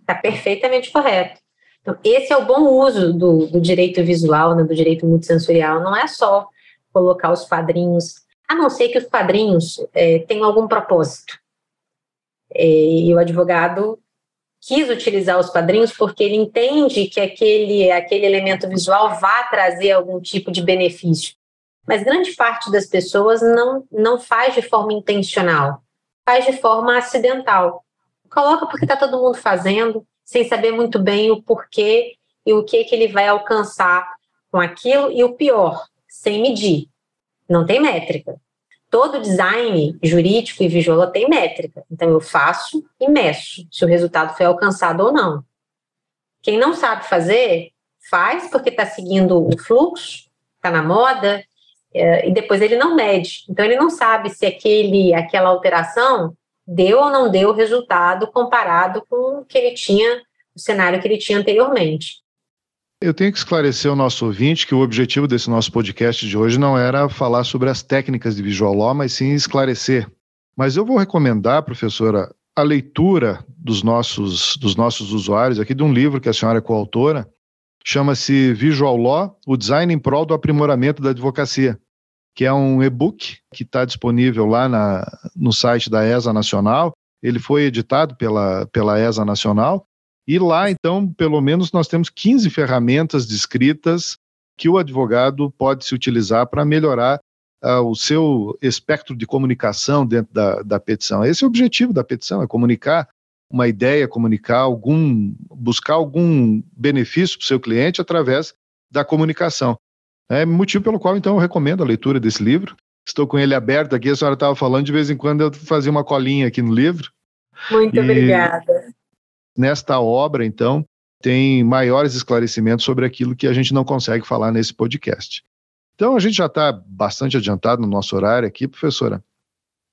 Está perfeitamente correto. Então, esse é o bom uso do, do direito visual, né, do direito multissensorial. Não é só colocar os quadrinhos, a não ser que os quadrinhos é, tenham algum propósito. É, e o advogado quis utilizar os quadrinhos porque ele entende que aquele, aquele elemento visual vai trazer algum tipo de benefício. Mas grande parte das pessoas não, não faz de forma intencional, faz de forma acidental. Coloca porque está todo mundo fazendo, sem saber muito bem o porquê e o que, que ele vai alcançar com aquilo, e o pior, sem medir. Não tem métrica todo design jurídico e visual tem métrica. Então, eu faço e meço se o resultado foi alcançado ou não. Quem não sabe fazer, faz porque está seguindo o fluxo, está na moda, é, e depois ele não mede. Então, ele não sabe se aquele, aquela alteração deu ou não deu resultado comparado com o que ele tinha, o cenário que ele tinha anteriormente. Eu tenho que esclarecer ao nosso ouvinte que o objetivo desse nosso podcast de hoje não era falar sobre as técnicas de visual law, mas sim esclarecer. Mas eu vou recomendar, professora, a leitura dos nossos, dos nossos usuários aqui de um livro que a senhora é coautora, chama-se Visual Law, o design em prol do aprimoramento da advocacia, que é um e-book que está disponível lá na, no site da ESA Nacional. Ele foi editado pela, pela ESA Nacional e lá, então, pelo menos nós temos 15 ferramentas descritas que o advogado pode se utilizar para melhorar uh, o seu espectro de comunicação dentro da, da petição. Esse é o objetivo da petição, é comunicar uma ideia, comunicar algum, buscar algum benefício para o seu cliente através da comunicação. É motivo pelo qual, então, eu recomendo a leitura desse livro. Estou com ele aberto aqui, a senhora estava falando, de vez em quando eu fazia uma colinha aqui no livro. Muito e, obrigada. Nesta obra, então, tem maiores esclarecimentos sobre aquilo que a gente não consegue falar nesse podcast. Então, a gente já está bastante adiantado no nosso horário aqui, professora.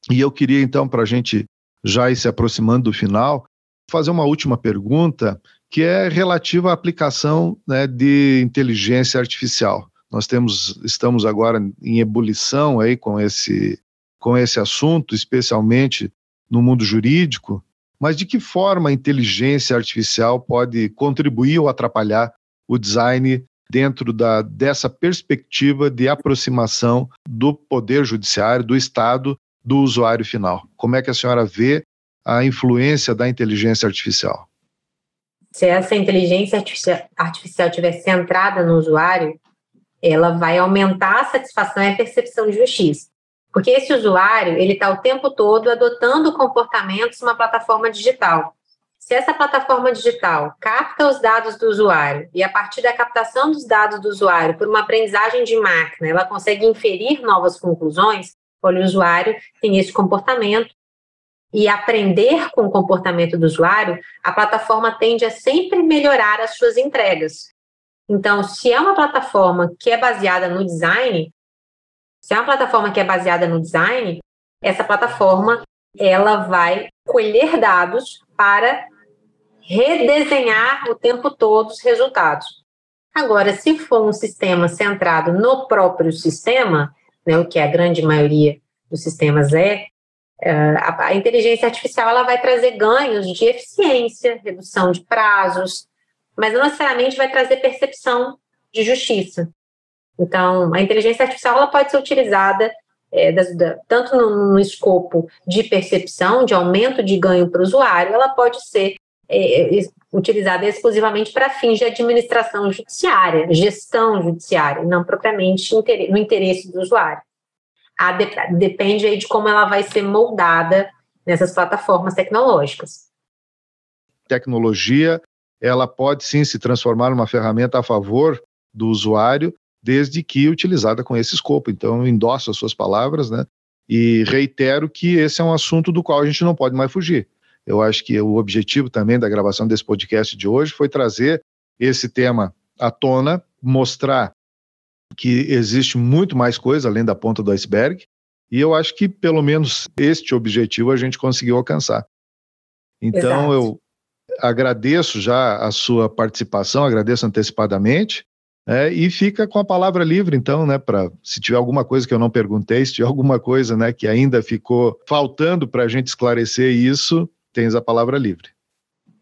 E eu queria, então, para a gente já ir se aproximando do final, fazer uma última pergunta, que é relativa à aplicação né, de inteligência artificial. Nós temos, estamos agora em ebulição aí com esse, com esse assunto, especialmente no mundo jurídico, mas de que forma a inteligência artificial pode contribuir ou atrapalhar o design dentro da, dessa perspectiva de aproximação do poder judiciário, do Estado, do usuário final? Como é que a senhora vê a influência da inteligência artificial? Se essa inteligência artificial estiver centrada no usuário, ela vai aumentar a satisfação e a percepção de justiça. Porque esse usuário, ele está o tempo todo adotando comportamentos numa plataforma digital. Se essa plataforma digital capta os dados do usuário e a partir da captação dos dados do usuário por uma aprendizagem de máquina, ela consegue inferir novas conclusões, olha, o usuário tem esse comportamento e aprender com o comportamento do usuário, a plataforma tende a sempre melhorar as suas entregas. Então, se é uma plataforma que é baseada no design, se é uma plataforma que é baseada no design, essa plataforma ela vai colher dados para redesenhar o tempo todo os resultados. Agora, se for um sistema centrado no próprio sistema, né, o que a grande maioria dos sistemas é, é a, inteligência artificial ela vai trazer ganhos de eficiência, redução de prazos, mas não necessariamente vai trazer percepção de justiça. Então, a inteligência artificial ela pode ser utilizada é, das, da, tanto no, no, escopo de percepção, de aumento de ganho para o usuário, ela pode ser é, utilizada exclusivamente para fins de administração judiciária, gestão judiciária, não propriamente no interesse do usuário. A, depende aí de como ela vai ser moldada nessas plataformas tecnológicas. Tecnologia, ela pode sim se transformar numa ferramenta a favor do usuário, desde que utilizada com esse escopo. Então, eu endosso as suas palavras, né? E reitero que esse é um assunto do qual a gente não pode mais fugir. Eu acho que o objetivo também da gravação desse podcast de hoje foi trazer esse tema à tona, mostrar que existe muito mais coisa além da ponta do iceberg, e eu acho que pelo menos este objetivo a gente conseguiu alcançar. Então Exato. eu agradeço já a sua participação, agradeço antecipadamente é, e fica com a palavra livre, então, né, para se tiver alguma coisa que eu não perguntei, se tiver alguma coisa, né, que ainda ficou faltando para a gente esclarecer isso, tens a palavra livre.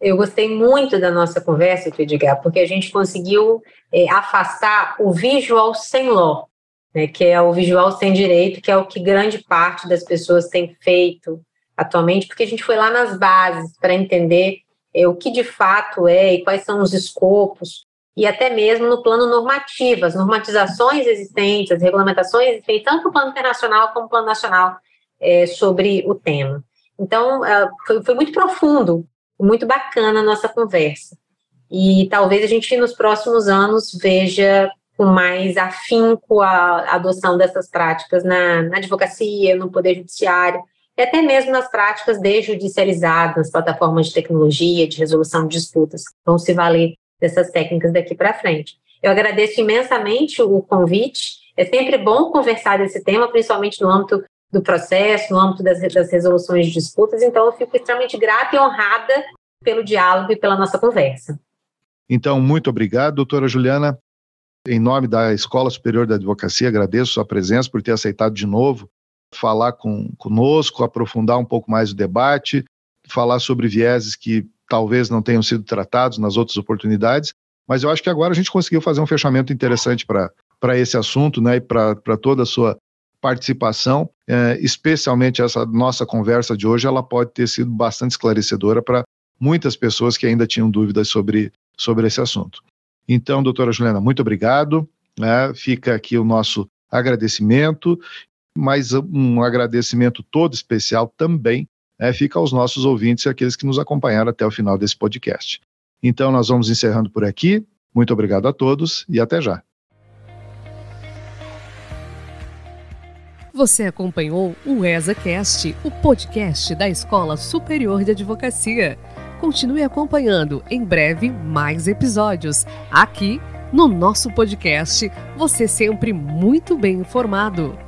Eu gostei muito da nossa conversa, Edgar, porque a gente conseguiu é, afastar o visual sem law, né, que é o visual sem direito, que é o que grande parte das pessoas tem feito atualmente, porque a gente foi lá nas bases para entender é, o que de fato é e quais são os escopos, e até mesmo no plano normativo, as normatizações existentes, as regulamentações existentes, tanto no plano internacional como no plano nacional, é, sobre o tema. Então, é, foi, foi muito profundo, muito bacana a nossa conversa. E talvez a gente, nos próximos anos, veja com mais afinco a adoção dessas práticas na, na advocacia, no poder judiciário, e até mesmo nas práticas desjudicializadas, plataformas de tecnologia, de resolução de disputas, vão se valer dessas técnicas daqui para frente. Eu agradeço imensamente o convite. É sempre bom conversar desse tema, principalmente no âmbito do processo, no âmbito das, das resoluções de disputas. Então, eu fico extremamente grata e honrada pelo diálogo e pela nossa conversa. Então, muito obrigado, doutora Juliana. Em nome da Escola Superior da Advocacia, agradeço sua presença por ter aceitado de novo falar com, conosco, aprofundar um pouco mais o debate, falar sobre vieses que talvez não tenham sido tratados nas outras oportunidades, mas eu acho que agora a gente conseguiu fazer um fechamento interessante para esse assunto, né, e para toda a sua participação, é, especialmente essa nossa conversa de hoje, ela pode ter sido bastante esclarecedora para muitas pessoas que ainda tinham dúvidas sobre, sobre esse assunto. Então, doutora Juliana, muito obrigado. Né, fica aqui o nosso agradecimento, mas um agradecimento todo especial também é, fica aos nossos ouvintes e aqueles que nos acompanharam até o final desse podcast. Então, nós vamos encerrando por aqui. Muito obrigado a todos e até já. Você acompanhou o ESACast, o podcast da Escola Superior de Advocacia. Continue acompanhando, em breve, mais episódios. Aqui, no nosso podcast, você sempre muito bem informado.